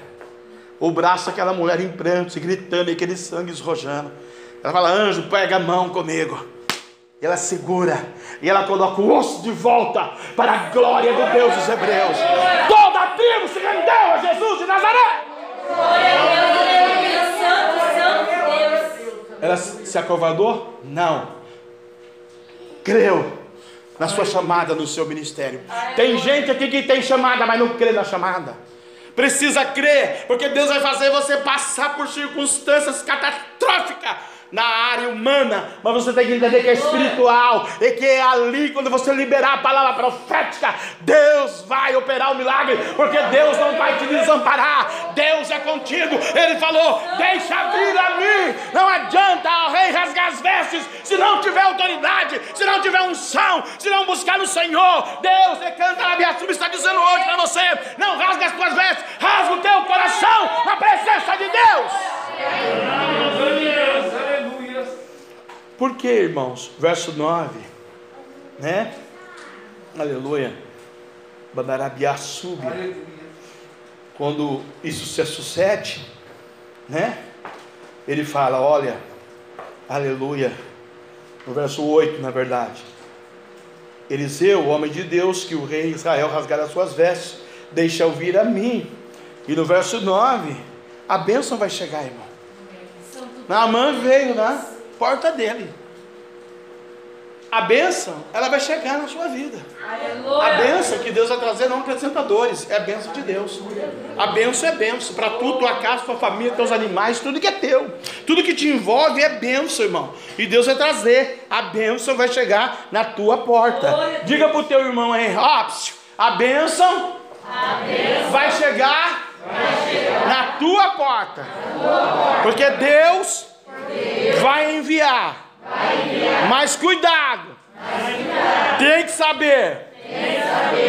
o braço daquela mulher em prantos, gritando, e aquele sangue esrojando. Ela fala: Anjo, pega a mão comigo. E ela segura e ela coloca o osso de volta para a glória do Deus dos Hebreus. Toda a tribo se rendeu a Jesus de Nazaré. Ela se acovardou? Não. Creu na sua chamada, no seu ministério. Tem gente aqui que tem chamada, mas não crê na chamada. Precisa crer, porque Deus vai fazer você passar por circunstâncias catastróficas na área humana, mas você tem que entender que é espiritual e que é ali quando você liberar a palavra profética, Deus vai operar o milagre, porque Deus não vai te desamparar, Deus é contigo. Ele falou: Deixa vir a mim. Não adianta rei rasgar as vestes se não tiver autoridade, se não tiver unção, se não buscar no Senhor. Deus decanta a minha está dizendo hoje para você: não rasga as tuas vestes, rasga o teu coração na presença de Deus. Por que, irmãos? Verso 9, né? Aleluia. Bandarabiá sube. Quando isso se sucede, né? Ele fala: Olha, aleluia. No verso 8, na verdade. Eliseu, o homem de Deus, que o rei Israel rasgara as suas vestes, deixa ouvir a mim. E no verso 9, a bênção vai chegar, irmão. Naamã veio na porta dele. A bênção, ela vai chegar na sua vida. A bênção que Deus vai trazer não acrescenta dores, é a bênção de Deus. A bênção é bênção para tudo, tua casa, tua família, teus animais, tudo que é teu. Tudo que te envolve é bênção, irmão. E Deus vai trazer, a bênção vai chegar na tua porta. Diga para o teu irmão aí, ó, a bênção, vai chegar na tua porta. Porque Deus vai enviar. Mas cuidado. Tem que saber.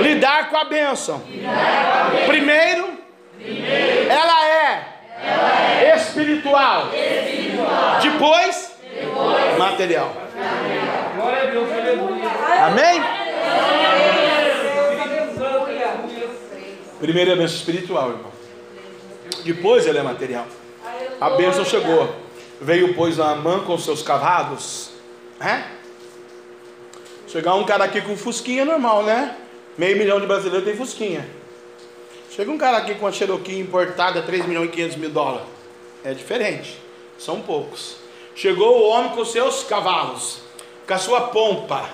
Lidar com a bênção. Primeiro, ela é espiritual. Depois, material. Amém? Primeiro é a bênção espiritual, irmão. Depois ela é material. A bênção chegou. Veio, pois, a mãe com seus cavalos. É? Chegar um cara aqui com fusquinha é normal, né? Meio milhão de brasileiros tem fusquinha. Chega um cara aqui com a Cherokee importada, 3 milhões e 500 mil dólares. É diferente. São poucos. Chegou o homem com seus cavalos, com a sua pompa.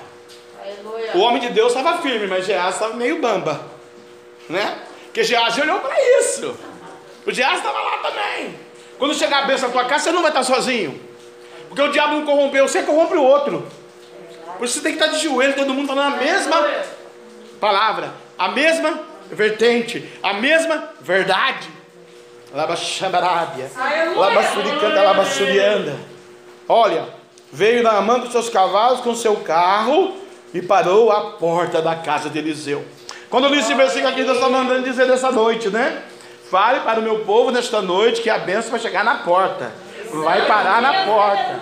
Aleluia. O homem de Deus estava firme, mas Geás estava meio bamba. Né? Porque Geás olhou para isso. O Geás estava lá também. Quando chegar a bênção na tua casa, você não vai estar sozinho. Porque o diabo não corrompeu, você corrompe o outro. Por isso você tem que estar de joelho, todo mundo falando a mesma palavra, a mesma vertente, a mesma verdade. Labaxambarábia, labassuricanta, labassurianda. Olha, veio na mão dos seus cavalos com seu carro e parou à porta da casa de Eliseu. Quando eu li esse versículo aqui, Deus está mandando dizer dessa noite, né? Fale para o meu povo nesta noite que a bênção vai chegar na porta. Vai parar na porta.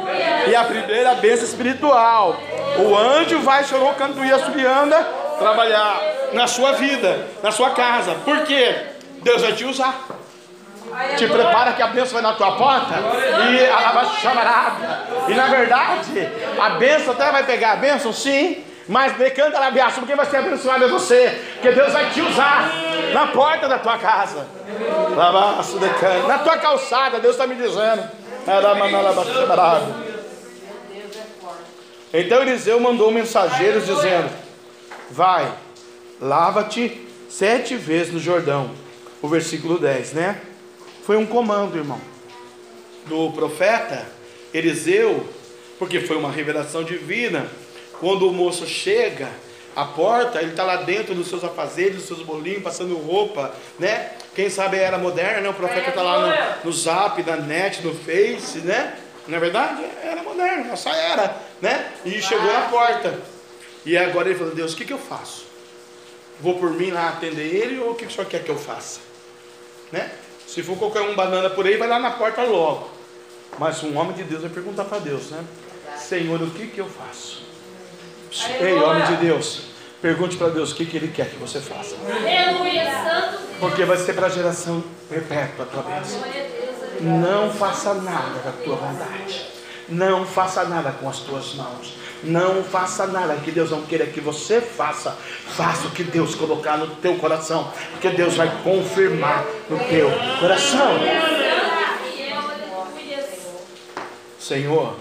E a primeira bênção espiritual. O anjo vai chorou e assobianda trabalhar na sua vida, na sua casa. Por quê? Deus vai te usar. Te prepara que a bênção vai na tua porta e ela vai chamar E na verdade, a bênção até vai pegar a bênção, sim, mas decanta a biaça, porque vai ser abençoado é você, porque Deus vai te usar na porta da tua casa, na tua calçada, Deus está me dizendo. Então Eliseu mandou mensageiros dizendo: Vai, lava-te sete vezes no Jordão. O versículo 10, né? Foi um comando, irmão, do profeta Eliseu, porque foi uma revelação divina. Quando o moço chega à porta, ele está lá dentro dos seus afazeres, dos seus bolinhos, passando roupa, né? Quem sabe era moderna, né? O profeta está lá no, no zap, na net, no face, né? Na é verdade, era moderno, só era, né? E chegou na porta. E agora ele falou: Deus, o que, que eu faço? Vou por mim lá atender ele ou o que, que o senhor quer que eu faça? Né? Se for qualquer um banana por aí, vai lá na porta logo. Mas um homem de Deus vai perguntar para Deus, né? Senhor, o que, que eu faço? Ei, homem de Deus, pergunte para Deus o que, que Ele quer que você faça. Porque vai ser para a geração perpétua a tua bênção. Não faça nada da tua vontade. Não faça nada com as tuas mãos. Não faça nada que Deus não queira que você faça. Faça o que Deus colocar no teu coração. Porque Deus vai confirmar no teu coração. Senhor,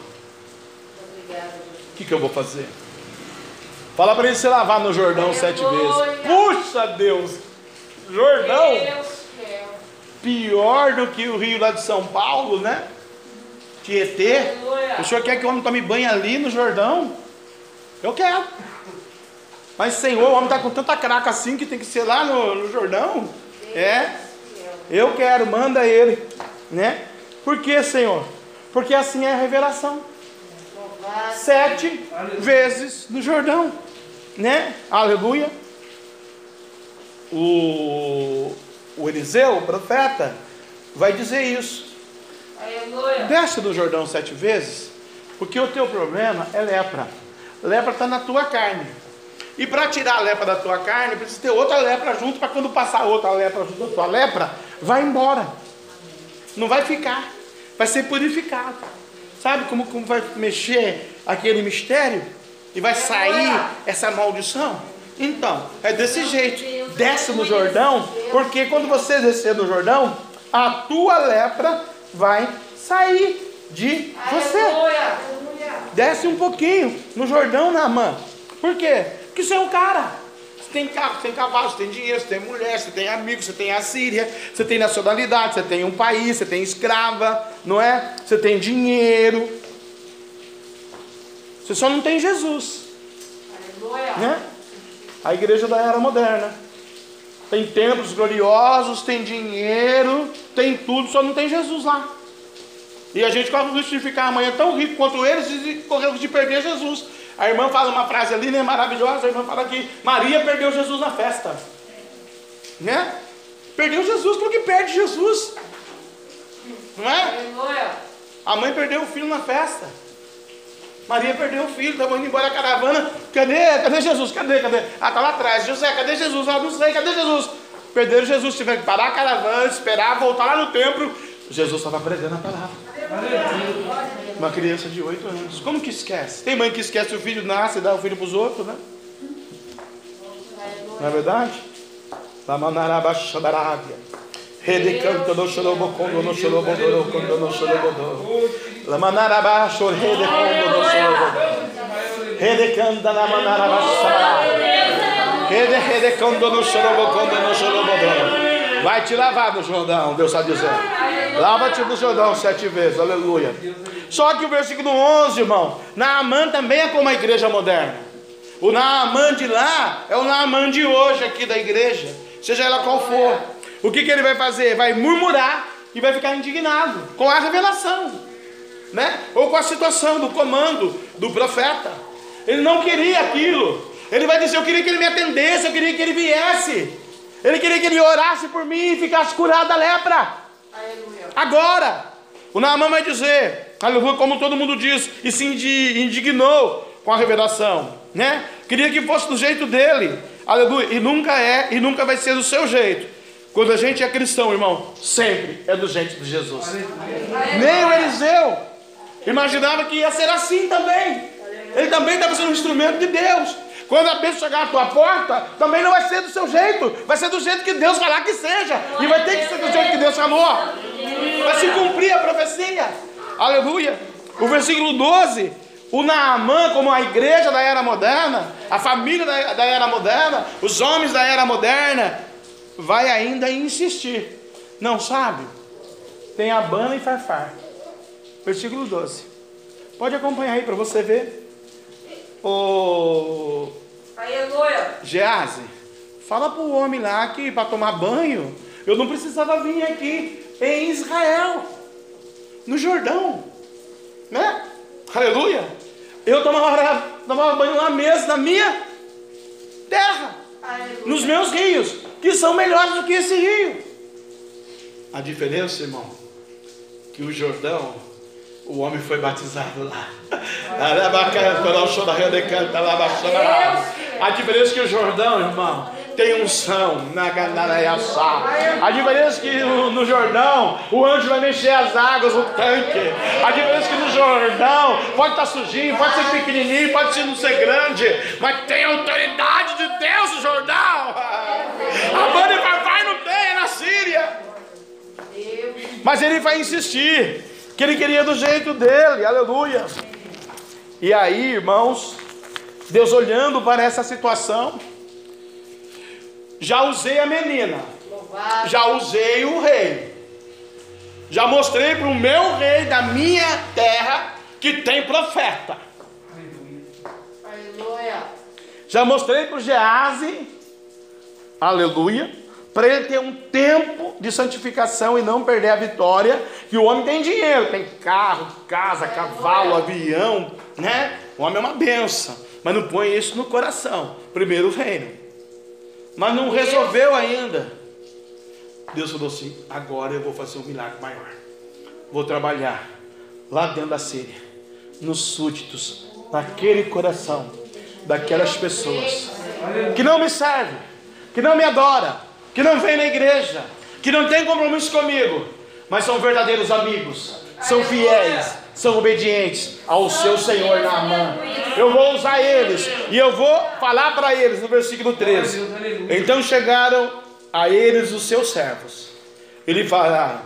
o que, que eu vou fazer? Fala para ele se lavar no Jordão sete vezes. Puxa Deus! Jordão! Pior do que o rio lá de São Paulo, né? Tietê. O senhor quer que o homem tome banho ali no Jordão? Eu quero. Mas, Senhor, o homem está com tanta craca assim que tem que ser lá no, no Jordão? É. Eu quero, manda ele. Né? Por que, Senhor? Porque assim é a revelação. Sete vezes no Jordão. Né? Aleluia. O, o Eliseu, o profeta, vai dizer isso. Desce do Jordão sete vezes, porque o teu problema é lepra. Lepra está na tua carne. E para tirar a lepra da tua carne, precisa ter outra lepra junto, para quando passar outra lepra junto da tua lepra, vai embora. Não vai ficar. Vai ser purificado. Sabe como, como vai mexer aquele mistério? E vai sair essa maldição? Então, é desse jeito. Desce no Jordão, porque quando você descer no Jordão, a tua lepra vai sair de você. Desce um pouquinho no Jordão, Naamã. Por quê? Porque você é um cara. Você tem carro, você tem cavalo, você tem dinheiro, você tem mulher, você tem amigos, você tem a Síria, você tem nacionalidade, você tem um país, você tem escrava, não é? Você tem dinheiro. Você só não tem Jesus. Né? A igreja da era moderna. Tem templos gloriosos, tem dinheiro, tem tudo, só não tem Jesus lá. E a gente corre o risco de ficar amanhã tão rico quanto eles e correr de perder Jesus. A irmã fala uma frase ali, né, maravilhosa. A irmã fala que Maria perdeu Jesus na festa. Né? Perdeu Jesus porque perde Jesus. Não é? A mãe perdeu o filho na festa. Maria perdeu o filho, estava indo embora a caravana. Cadê? Cadê Jesus? Cadê? Cadê? Ah, está lá atrás. José, cadê Jesus? Ah, não sei, cadê Jesus? Perderam Jesus, tiveram que parar a caravana, esperar, voltar lá no templo. Jesus estava pregando a palavra. Uma criança de 8 anos. Como que esquece? Tem mãe que esquece o filho, nasce e dá o filho para os outros, né? Não é verdade? Lamanarabaxabarábia. Redecanto no xorobocondo no xorobodoro quando no xorobodoro. Lamanarabaxo redecondo no xorobodoro. Redecanda lamanarabaxabarábia. Rede redecondo no xorobocondo no xorobodoro. Vai te lavar no Jordão, Deus está dizendo. Lava-te no Jordão sete vezes, aleluia. Só que o versículo 11, irmão, Naamã também é como a igreja moderna. O Naamã de lá é o Naamã de hoje aqui da igreja, seja ela qual for. O que, que ele vai fazer? Vai murmurar e vai ficar indignado com a revelação, né? Ou com a situação do comando do profeta. Ele não queria aquilo. Ele vai dizer: Eu queria que ele me atendesse, eu queria que ele viesse. Ele queria que ele orasse por mim e ficasse curado da lepra. Agora, o Naamã vai dizer, aleluia, como todo mundo diz, e se indignou com a revelação, né? Queria que fosse do jeito dele, aleluia, e nunca é, e nunca vai ser do seu jeito. Quando a gente é cristão, irmão, sempre é do jeito de Jesus. Aleluia. Nem o Eliseu imaginava que ia ser assim também. Ele também estava sendo um instrumento de Deus. Quando a bênção chegar à tua porta, também não vai ser do seu jeito, vai ser do jeito que Deus falar que seja, e vai ter que ser do jeito que Deus falou. Vai se cumprir a profecia. Aleluia. O versículo 12: o Naamã, como a igreja da era moderna, a família da, da era moderna, os homens da era moderna, vai ainda insistir. Não sabe? Tem Abana e Farfar. Versículo 12. Pode acompanhar aí para você ver. O Aleluia. Gease, fala para o homem lá que para tomar banho, eu não precisava vir aqui em Israel, no Jordão, né? Aleluia. Eu tomava, tomava banho lá mesmo, na minha terra, Aleluia. nos meus rios, que são melhores do que esse rio. A diferença, irmão, que o Jordão o homem foi batizado lá. A diferença é que o Jordão, irmão, tem unção. A diferença é que no Jordão o anjo vai mexer as águas, o tanque. A diferença é que no Jordão pode estar sujinho, pode ser pequenininho, pode ser não ser grande, mas tem autoridade de Deus no Jordão. A banda vai não tem, é na Síria. Mas ele vai insistir que ele queria do jeito dele, aleluia. E aí, irmãos, Deus olhando para essa situação, já usei a menina, já usei o rei, Já mostrei para o meu rei da minha terra que tem profeta. Aleluia. Já mostrei para o Gease, aleluia, para ele ter um tempo de santificação e não perder a vitória. Que o homem tem dinheiro, tem carro, casa, cavalo, avião, né? O homem é uma benção, mas não põe isso no coração. Primeiro o reino, mas não resolveu ainda. Deus falou assim: agora eu vou fazer um milagre maior. Vou trabalhar lá dentro da Síria, nos súditos, naquele coração daquelas pessoas que não me servem, que não me adoram, que não vêm na igreja, que não têm compromisso comigo, mas são verdadeiros amigos, são fiéis, são obedientes ao seu Senhor na mão. Eu vou usar eles e eu vou falar para eles no versículo 13. Então chegaram a eles os seus servos. Ele falaram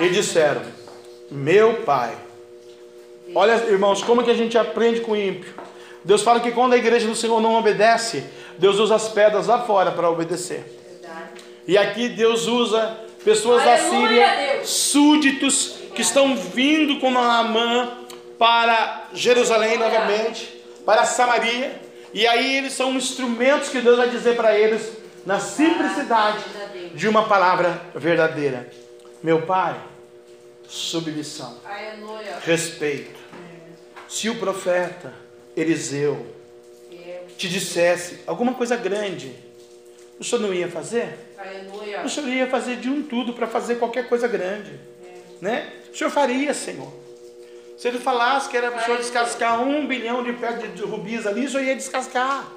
e disseram: Meu pai. Olha, irmãos, como que a gente aprende com o ímpio? Deus fala que quando a igreja do Senhor não obedece, Deus usa as pedras lá fora para obedecer. E aqui Deus usa pessoas da Síria, súditos que estão vindo com Naamã para Jerusalém novamente, para Samaria. E aí eles são instrumentos que Deus vai dizer para eles na simplicidade de uma palavra verdadeira. Meu pai, submissão, respeito. Se o profeta Eliseu te dissesse alguma coisa grande, o senhor não ia fazer? Aleluia. O senhor ia fazer de um tudo para fazer qualquer coisa grande, né? O senhor faria, Senhor. Se ele falasse que era para o senhor descascar um bilhão de de, de rubis ali, o senhor ia descascar.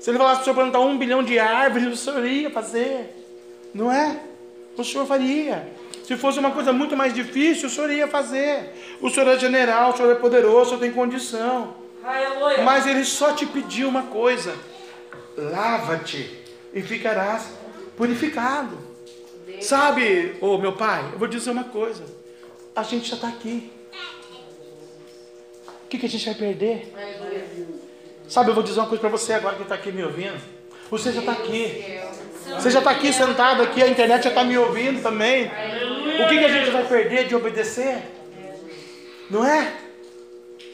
Se ele falasse para o senhor plantar um bilhão de árvores, o senhor ia fazer, não é? O senhor faria. Se fosse uma coisa muito mais difícil, o senhor ia fazer. O senhor é general, o senhor é poderoso, o senhor tem condição. Aleluia. Mas ele só te pediu uma coisa: lava-te e ficarás purificado. Sabe, ô meu pai, eu vou dizer uma coisa: a gente já está aqui. O que, que a gente vai perder? Sabe, eu vou dizer uma coisa para você agora que está aqui me ouvindo. Você já está aqui. Você já está aqui sentado aqui, a internet já está me ouvindo também. O que, que a gente vai perder de obedecer? Não é?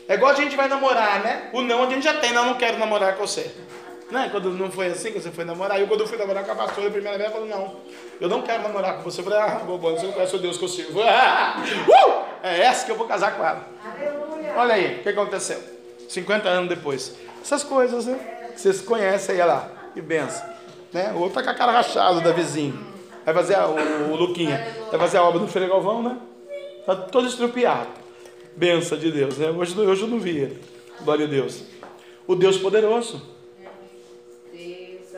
É igual a gente vai namorar, né? O não a gente já tem, não, não quero namorar com você. Né? Quando não foi assim que você foi namorar, eu quando eu fui namorar com a pastora, a primeira vez, eu falei, não, eu não quero namorar com você. Eu falei, ah, bobão, você não conhece o Deus que eu sirvo. Ah, uh! É essa que eu vou casar com ela. Olha aí, o que aconteceu? 50 anos depois. Essas coisas, né? Vocês conhecem aí, olha lá, que benção. Né? O outro tá com a cara rachada da vizinho. Vai fazer a, o, o Luquinha, vai fazer a obra do Freire Galvão, né? Tá todo estrupiado. Benção de Deus, né? Hoje, hoje eu não vi ele. Glória a Deus. O Deus poderoso.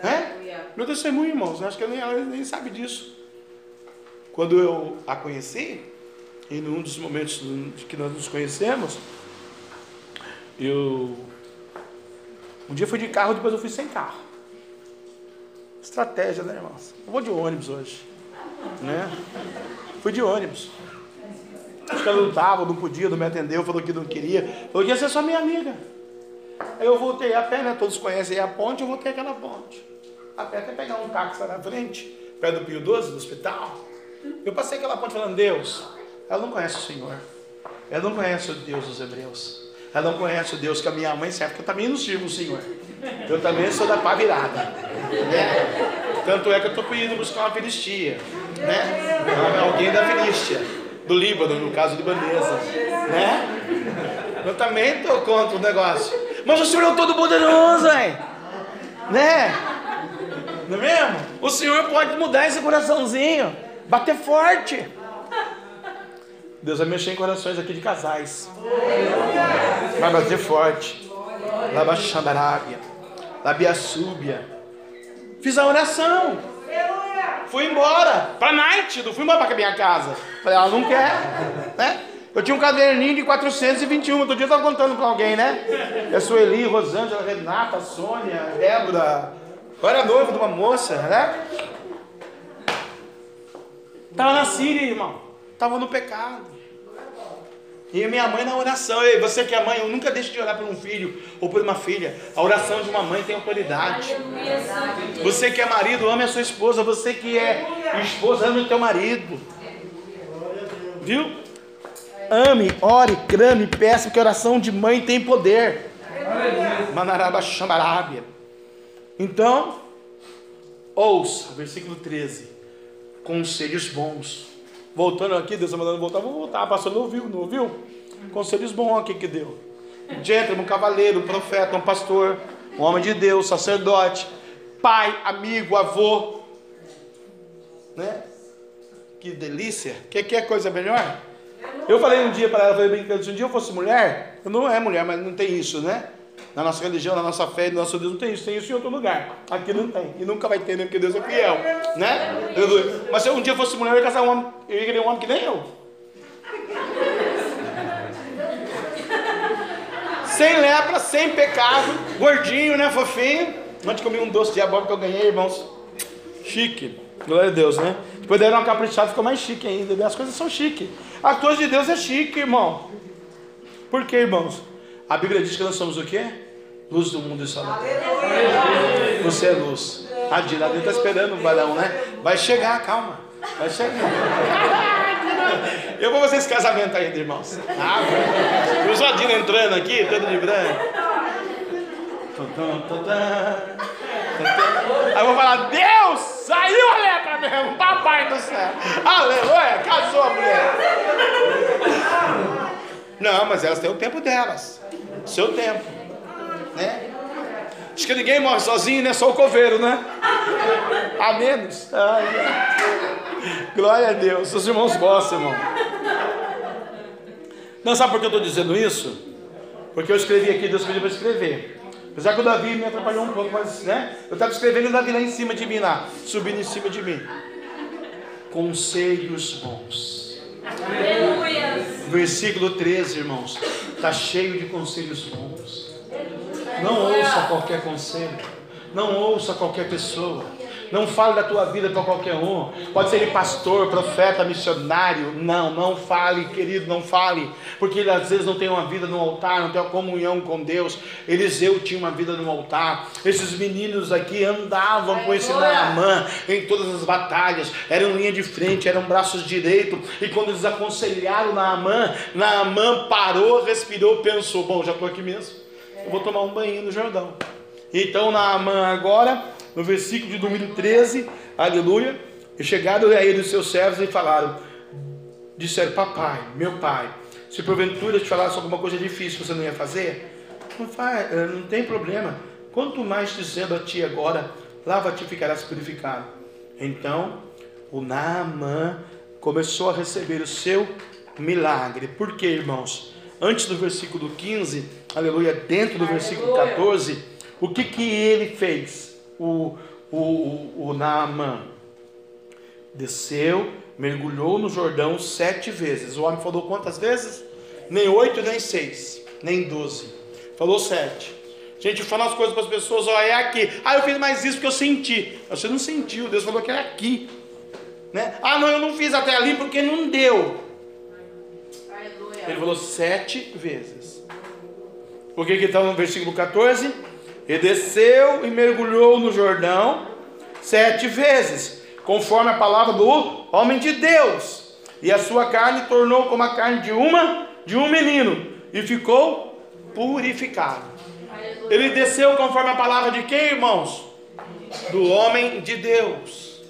É? Meu testemunho, irmãos, acho que ela nem, ela nem sabe disso. Quando eu a conheci, e num dos momentos que nós nos conhecemos, eu. Um dia fui de carro, depois eu fui sem carro. Estratégia, né, irmãos? Eu vou de ônibus hoje. Né? Fui de ônibus. Acho que ela não estava, não podia, não me atendeu, falou que não queria. Falou que ia ser só minha amiga. Aí eu voltei a pé, né? Todos conhecem a ponte, eu voltei aquela ponte. A pé até pegar um táxi lá na frente, perto do Pio 12, do hospital. Eu passei aquela ponte falando, Deus, ela não conhece o Senhor. Ela não conhece o Deus dos Hebreus. Ela não conhece o Deus que a minha mãe serve, porque eu também não sirvo o Senhor. Eu também sou da pá virada. Né? Tanto é que eu estou indo buscar uma filistia. Né? Alguém da Filistia, do Líbano, no caso libanesa. Né? Eu também estou contra o negócio. Mas o Senhor é Todo-Poderoso, hein? Né? Não é mesmo? O Senhor pode mudar esse coraçãozinho, bater forte. Deus vai mexer em corações aqui de casais. Vai bater forte. Labaxandarábia. Labiaçúbia. Fiz a oração. Fui embora para night, não fui embora para minha casa. Falei, ela não quer, né? Eu tinha um caderninho de 421, outro dia eu estava contando para alguém, né? É Sueli, Rosângela, Renata, Sônia, Débora. Eu era noivo de uma moça, né? Estava na Síria, irmão. Estava no pecado. E minha mãe na oração. Ei, você que é mãe, eu nunca deixe de orar por um filho ou por uma filha. A oração de uma mãe tem autoridade. Você que é marido, ame a sua esposa. Você que é esposa, ame o teu marido. Viu? Ame, ore, crame, peça, porque oração de mãe tem poder. Manaraba Xambarábia. Então, ouça, versículo 13. Conselhos bons. Voltando aqui, Deus está mandando voltar, vou voltar. Pastor, não ouviu, não ouviu? Conselhos bons aqui que deu. Um gentleman, um cavaleiro, um profeta, um pastor, um homem de Deus, sacerdote, pai, amigo, avô. Né? Que delícia. Quer, quer coisa melhor? Eu falei um dia para ela, falei brincando, se um dia eu fosse mulher, eu não é mulher, mas não tem isso, né? Na nossa religião, na nossa fé, no nosso Deus não tem isso, tem isso em outro lugar. Aqui não tem. E nunca vai ter, né? Porque Deus é fiel. Né? Mas se eu um dia fosse mulher, eu ia casar um homem, eu ia querer um homem que nem eu. sem lepra, sem pecado, gordinho, né? Fofinho. Ontem comi um doce de abóbora que eu ganhei, irmãos. Chique. Glória a Deus, né? Depois deram uma caprichada, ficou mais chique ainda. As coisas são chique. As coisas de Deus é chique, irmão. Por quê, irmãos? A Bíblia diz que nós somos o quê? Luz do mundo e sal da terra. Você é luz. A Dina está esperando o balão, né? Vai chegar, calma. Vai chegar. Eu vou fazer esse casamento ainda, irmãos. Ah, o Zadino entrando aqui, todo de branco. Aí eu vou falar, Deus, saiu a lepra mesmo, papai do céu. Aleluia, casou a mulher. Não, mas elas têm o tempo delas. Seu tempo. Né? Acho que ninguém morre sozinho, né? Só o coveiro, né? A menos. Ai, Glória a Deus. Os irmãos gostam, irmão. Não sabe por que eu estou dizendo isso? Porque eu escrevi aqui, Deus pediu para escrever. Apesar que o Davi me atrapalhou um pouco, mas né? Eu estava escrevendo o Davi lá em cima de mim, lá, subindo em cima de mim. Conselhos bons. Aleluia. Versículo 13, irmãos. Está cheio de conselhos bons. Não ouça qualquer conselho. Não ouça qualquer pessoa. Não fale da tua vida para qualquer um. Pode ser ele pastor, profeta, missionário. Não, não fale, querido, não fale. Porque ele às vezes não tem uma vida no altar, não tem uma comunhão com Deus. Eliseu tinha uma vida no altar. Esses meninos aqui andavam com esse Naamã em todas as batalhas. Eram linha de frente, eram braços direitos. E quando eles aconselharam Naamã, Naamã parou, respirou, pensou: Bom, já estou aqui mesmo. Eu vou tomar um banho no Jordão. Então Naamã agora no versículo de número 13, aleluia, e chegaram a ele os seus servos e falaram, disseram, papai, meu pai, se porventura te falasse alguma coisa difícil você não ia fazer, não, faz, eh, não tem problema, quanto mais dizendo a ti agora, lava-te e ficarás purificado. Então, o Naamã começou a receber o seu milagre. Por quê, irmãos? Antes do versículo 15, aleluia, dentro do versículo 14, o que que ele fez? o, o, o, o Naamã desceu, mergulhou no Jordão sete vezes. O homem falou quantas vezes? Nem oito, nem seis, nem doze. Falou sete. Gente, fala as coisas para as pessoas, ó, é aqui. Ah, eu fiz mais isso porque eu senti. Você não sentiu, Deus falou que era aqui. Né? Ah, não, eu não fiz até ali porque não deu. Ele falou sete vezes. O que está no versículo 14? E desceu e mergulhou no Jordão sete vezes, conforme a palavra do homem de Deus. E a sua carne tornou como a carne de uma de um menino e ficou purificado. Ele desceu conforme a palavra de quem, irmãos? Do homem de Deus.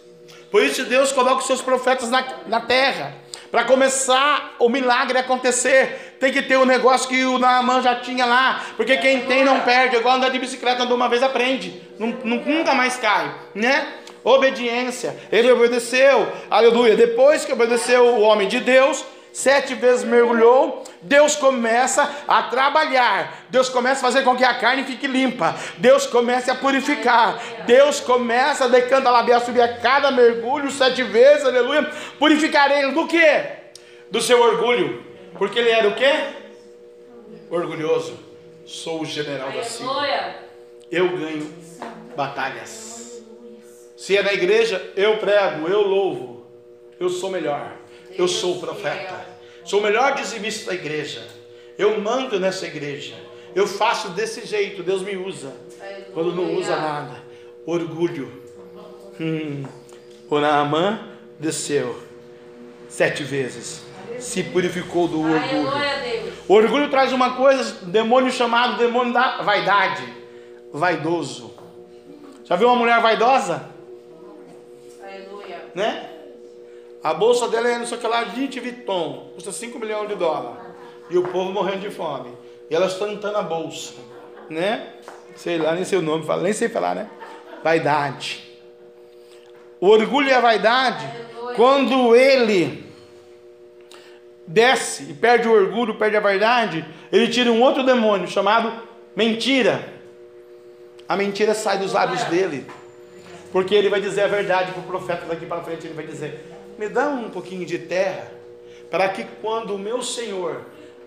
Por isso Deus coloca os seus profetas na, na terra para começar o milagre acontecer, tem que ter o um negócio que o Naaman já tinha lá, porque quem tem não perde, igual andar de bicicleta, andou uma vez aprende, nunca mais cai, né? Obediência, ele obedeceu, aleluia. Depois que obedeceu o homem de Deus, sete vezes mergulhou, Deus começa a trabalhar, Deus começa a fazer com que a carne fique limpa, Deus começa a purificar, Deus começa a decanta a subir a cada mergulho sete vezes, aleluia, purificarei ele do que? Do seu orgulho, porque ele era o que? Orgulhoso, sou o general da Síria, eu ganho batalhas, se é na igreja, eu prego, eu louvo, eu sou melhor, eu sou o profeta. Sou o melhor dizimista da igreja. Eu mando nessa igreja. Eu faço desse jeito. Deus me usa. Quando não usa nada. Orgulho. Hum. O Naamã desceu. sete vezes. Se purificou do orgulho. O orgulho traz uma coisa, demônio chamado demônio da vaidade, vaidoso. Já viu uma mulher vaidosa? Aleluia. Né? A bolsa dela é não sei o que lá, 20 Vuitton, custa 5 milhões de dólares. E o povo morrendo de fome. E ela ostentando a bolsa, né? Sei lá, nem sei o nome, nem sei falar, né? Vaidade. O orgulho e a vaidade, quando ele desce e perde o orgulho, perde a vaidade, ele tira um outro demônio chamado mentira. A mentira sai dos lábios dele. Porque ele vai dizer a verdade para o profeta daqui para frente. Ele vai dizer: Me dá um pouquinho de terra, para que quando o meu senhor,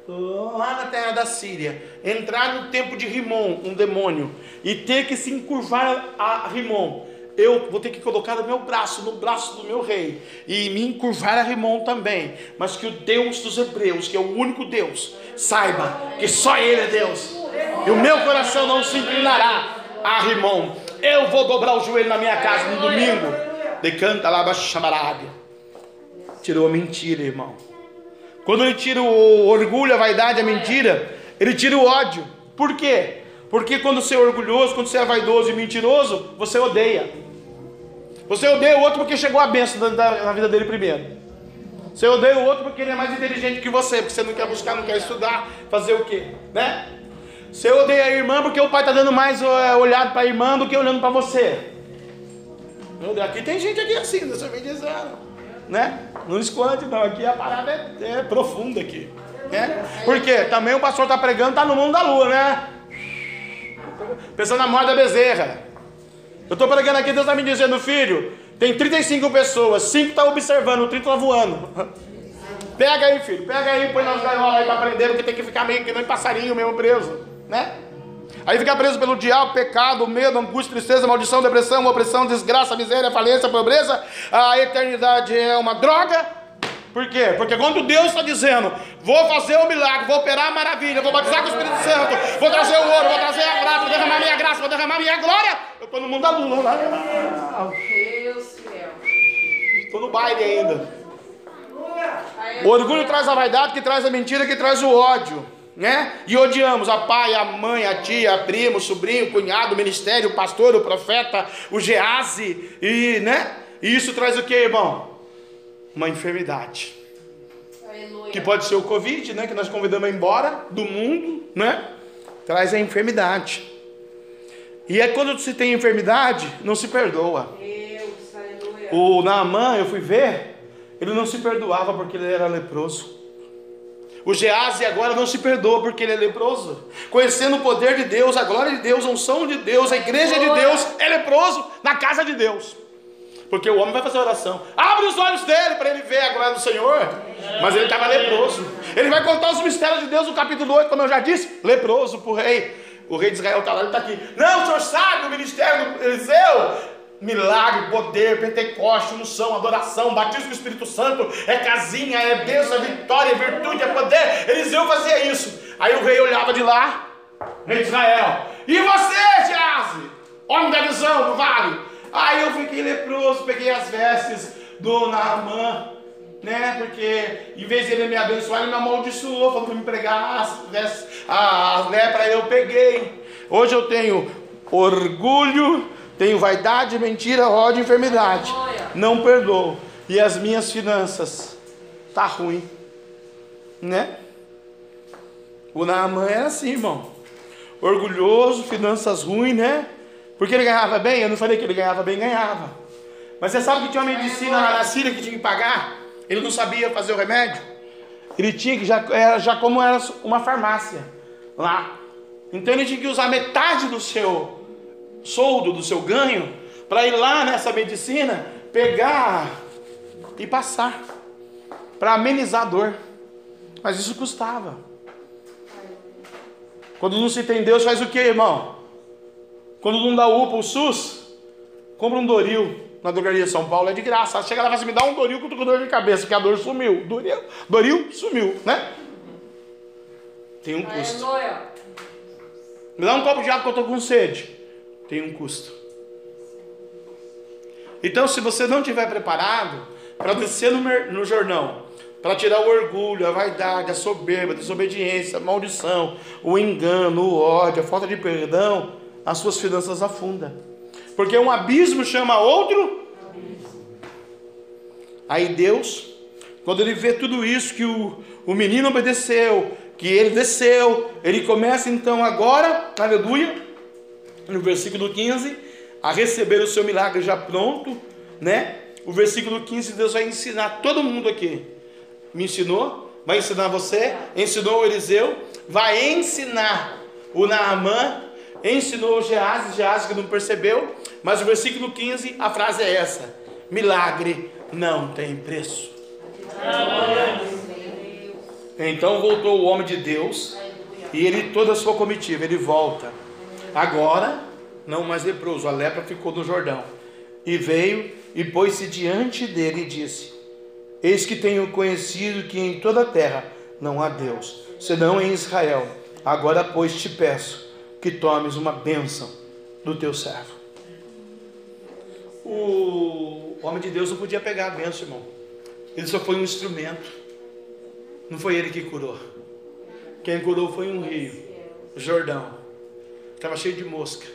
lá na terra da Síria, entrar no tempo de Rimon, um demônio, e ter que se encurvar a Rimon, eu vou ter que colocar o meu braço no braço do meu rei e me encurvar a Rimon também. Mas que o Deus dos Hebreus, que é o único Deus, saiba que só Ele é Deus. E o meu coração não se inclinará a Rimon. Eu vou dobrar o joelho na minha casa no domingo. Decanta lá chamarabia. Tirou a mentira, irmão. Quando ele tira o orgulho, a vaidade, a mentira, ele tira o ódio. Por quê? Porque quando você é orgulhoso, quando você é vaidoso e mentiroso, você odeia. Você odeia o outro porque chegou a benção na vida dele primeiro. Você odeia o outro porque ele é mais inteligente que você, porque você não quer buscar, não quer estudar, fazer o quê? Né? Você odeia a irmã porque o pai está dando mais é, olhado para a irmã do que olhando para você. Meu Deus, aqui tem gente aqui assim, eu me dizendo. Né? Não esconde não, aqui a parada é, é profunda aqui. Né? Por quê? Também o pastor está pregando, está no mundo da lua, né? Pensando na morte da bezerra. Eu estou pregando aqui, Deus está me dizendo, filho, tem 35 pessoas, 5 estão observando, o 30 está voando. Pega aí, filho, pega aí, põe nas gaiolas aí para aprender, porque tem que ficar meio que nem passarinho mesmo preso, né? Aí fica preso pelo diabo, pecado, medo, angústia, tristeza, maldição, depressão, opressão, desgraça, miséria, falência, pobreza. A eternidade é uma droga. Por quê? Porque quando Deus está dizendo, vou fazer o milagre, vou operar a maravilha, vou batizar com o Espírito Santo, vou trazer o ouro, vou trazer a prata, vou derramar minha graça, vou derramar minha glória, eu estou no mundo da lua lá. Estou no baile ainda. O orgulho traz a vaidade, que traz a mentira, que traz o ódio, né? E odiamos a pai, a mãe, a tia, a primo, o sobrinho, o cunhado, o ministério, o pastor, o profeta, o gease, e, né? E isso traz o que, irmão? Uma enfermidade. Aleluia. Que pode ser o Covid, né? Que nós convidamos embora do mundo, né? Traz a enfermidade. E é quando se tem enfermidade, não se perdoa. Deus, aleluia. O Naamã, eu fui ver, ele não se perdoava porque ele era leproso. O Gease agora não se perdoa porque ele é leproso. Conhecendo o poder de Deus, a glória de Deus, a unção de Deus, a igreja de Deus, é leproso na casa de Deus. Porque o homem vai fazer oração. Abre os olhos dele para ele ver a glória do Senhor. Mas ele estava leproso. Ele vai contar os mistérios de Deus no capítulo 8, como eu já disse, leproso para o rei. O rei de Israel está lá, ele está aqui. Não, o senhor sabe o ministério do Eliseu? Milagre, poder, Pentecoste, unção, adoração, batismo Espírito Santo, é casinha, é bênção, é vitória, é virtude, é poder. Eliseu fazia isso. Aí o rei olhava de lá, rei de Israel. E você, Gease? Homem da visão vale. Aí eu fiquei leproso, peguei as vestes do Naamã, né? Porque em vez de ele me abençoar, ele me amaldiçoou, falou para me pregar as vestes, a, a lepra, eu peguei. Hoje eu tenho orgulho, tenho vaidade, mentira, ódio e enfermidade. Não perdoo. E as minhas finanças tá ruim, né? O Naamã era assim, irmão. Orgulhoso, finanças ruins, né? Porque ele ganhava bem? Eu não falei que ele ganhava bem, ganhava. Mas você sabe que tinha uma medicina lá na Síria que tinha que pagar? Ele não sabia fazer o remédio? Ele tinha que, já, era, já como era uma farmácia lá. Então ele tinha que usar metade do seu soldo, do seu ganho, para ir lá nessa medicina, pegar e passar. Para amenizar a dor. Mas isso custava. Quando não se tem Deus, faz o que, irmão? Quando não dá UPA, o SUS, compra um Doril na drogaria de São Paulo, é de graça. Chega lá e fala assim, me dá um Doril que eu tô com dor de cabeça, que a dor sumiu. Doril, Doril sumiu, né? Tem um custo. Me dá um copo de água que eu tô com sede. Tem um custo. Então, se você não estiver preparado, para descer no, no para tirar o orgulho, a vaidade, a soberba, a desobediência, a maldição, o engano, o ódio, a falta de perdão, as suas finanças afundam. Porque um abismo chama outro. Aí Deus, quando ele vê tudo isso, que o, o menino obedeceu, que ele desceu, ele começa então agora, aleluia, no versículo 15, a receber o seu milagre já pronto, né? O versículo 15, Deus vai ensinar todo mundo aqui. Me ensinou, vai ensinar você, ensinou o Eliseu, vai ensinar o Naamã, ensinou o Geazi, Geazi que não percebeu, mas o versículo 15, a frase é essa: milagre não tem preço. Então voltou o homem de Deus e ele toda a sua comitiva, ele volta. Agora, não mais leproso, a lepra ficou no Jordão. E veio e pôs-se diante dele e disse: Eis que tenho conhecido que em toda a terra não há Deus, senão em Israel. Agora, pois, te peço que tomes uma bênção do teu servo. O homem de Deus não podia pegar a bênção, irmão. Ele só foi um instrumento. Não foi ele que curou. Quem curou foi um rio, o Jordão. Estava cheio de mosca,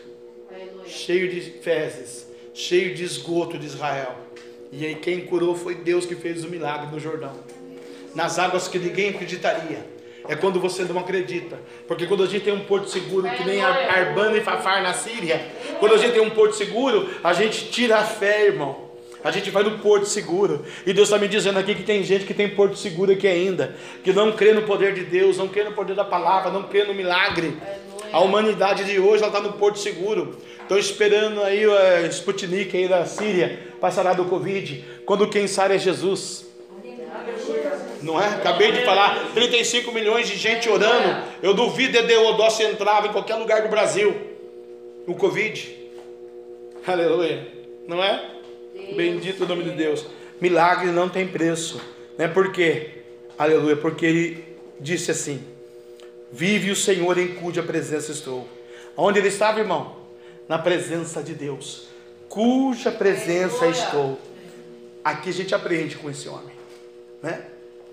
Aleluia. cheio de fezes, cheio de esgoto de Israel. E aí quem curou foi Deus que fez o milagre no Jordão. Nas águas que ninguém acreditaria. É quando você não acredita. Porque quando a gente tem um porto seguro, que nem Ar- Arbana e Fafar na Síria, quando a gente tem um porto seguro, a gente tira a fé, irmão. A gente vai no porto seguro. E Deus está me dizendo aqui que tem gente que tem porto seguro aqui ainda, que não crê no poder de Deus, não crê no poder da palavra, não crê no milagre. A humanidade de hoje está no porto seguro. Estão esperando aí o eh, Sputnik aí da Síria passará do Covid. Quando quem sai é Jesus. Não é? Acabei de falar, 35 milhões de gente orando. Eu duvido Deodó se entrava em qualquer lugar do Brasil. O Covid. Aleluia. Não é? Bendito o nome de Deus. Milagre não tem preço. Né? Por quê? Aleluia. Porque ele disse assim: Vive o Senhor em cuja presença estou. Onde ele estava, irmão? Na presença de Deus. Cuja presença estou. Aqui a gente aprende com esse homem. Né?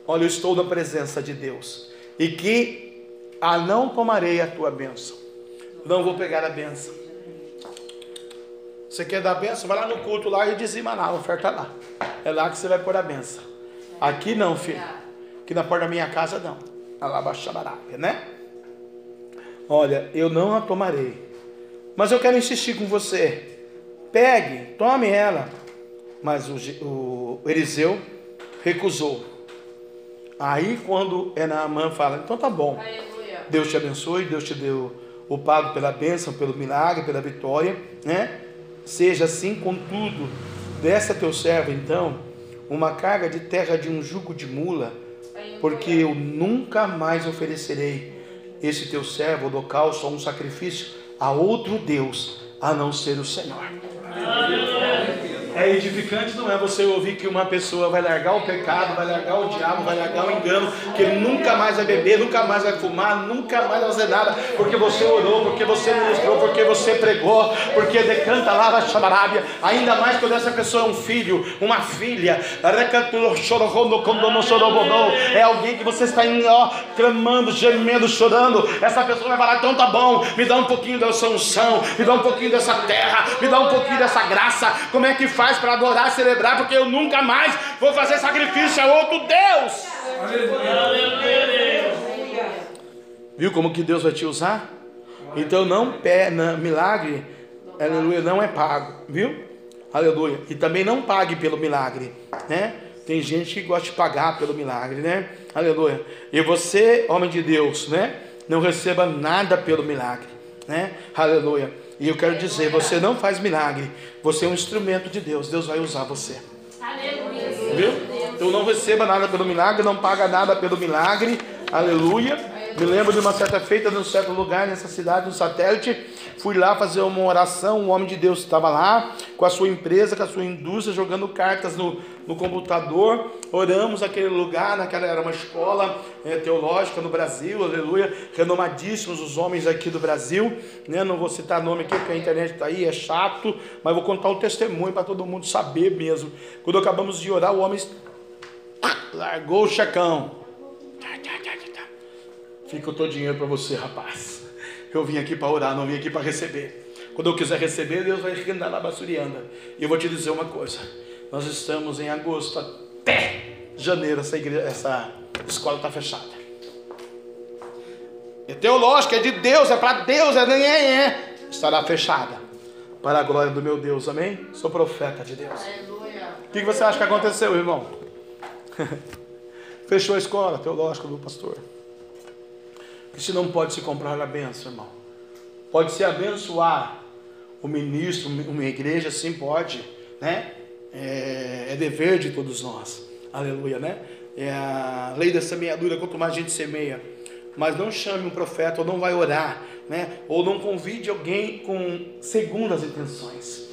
Olha, eu estou na presença de Deus. E que ah, não tomarei a tua bênção. Não vou pegar a bênção. Você quer dar a benção? Vai lá no culto lá e dizima lá, a oferta lá. É lá que você vai pôr a benção. Aqui não, filho. Aqui na porta da minha casa não. Alabaxabarábia, né? Olha, eu não a tomarei. Mas eu quero insistir com você. Pegue, tome ela. Mas o, o Eliseu recusou. Aí quando Enaamã fala, então tá bom. Aleluia. Deus te abençoe, Deus te deu o pago pela bênção, pelo milagre, pela vitória, né? Seja assim, contudo, dessa teu servo, então, uma carga de terra de um jugo de mula, porque eu nunca mais oferecerei esse teu servo holocausto ou um sacrifício a outro Deus, a não ser o Senhor. É edificante, não é você ouvir que uma pessoa vai largar o pecado, vai largar o diabo, vai largar o engano, que ele nunca mais vai beber, nunca mais vai fumar, nunca mais vai fazer nada, porque você orou, porque você ministrou, porque você pregou, porque decanta lá na chamarábia, ainda mais quando essa pessoa é um filho, uma filha, é alguém que você está ó, clamando, gemendo, chorando, essa pessoa vai falar, então tá bom, me dá um pouquinho dessa unção, me dá um pouquinho dessa terra, me dá um pouquinho dessa graça, como é que faz para adorar, celebrar, porque eu nunca mais vou fazer sacrifício a outro Deus. Viu como que Deus vai te usar? Então não não, milagre, aleluia, não é pago, viu? Aleluia. E também não pague pelo milagre, né? Tem gente que gosta de pagar pelo milagre, né? Aleluia. E você, homem de Deus, né? Não receba nada pelo milagre, né? Aleluia. E eu quero dizer, você não faz milagre, você é um instrumento de Deus. Deus vai usar você. Viu? Então não receba nada pelo milagre, não paga nada pelo milagre. Aleluia. Me lembro de uma certa feita, num certo lugar, nessa cidade, no satélite. Fui lá fazer uma oração. O homem de Deus estava lá, com a sua empresa, com a sua indústria, jogando cartas no, no computador. Oramos naquele lugar, naquela era uma escola é, teológica no Brasil, aleluia. Renomadíssimos os homens aqui do Brasil. Né? Não vou citar nome aqui, porque a internet está aí, é chato. Mas vou contar o testemunho para todo mundo saber mesmo. Quando acabamos de orar, o homem largou o checão. Fica o teu dinheiro para você, rapaz. Eu vim aqui para orar, não vim aqui para receber. Quando eu quiser receber, Deus vai rendar na basurianda. E eu vou te dizer uma coisa: nós estamos em agosto até janeiro, essa, igreja, essa escola está fechada. É teológica, é de Deus, é para Deus, é é, é. Estará fechada. Para a glória do meu Deus, amém? Sou profeta de Deus. O que você acha que aconteceu, irmão? Fechou a escola teológica do pastor. Isso não pode se comprar a benção, irmão. Pode se abençoar o ministro, uma igreja, sim, pode, né? É, é, dever de todos nós. Aleluia, né? É a lei da semeadura, quanto mais gente semeia. Mas não chame um profeta, ou não vai orar, né? Ou não convide alguém com segundas intenções.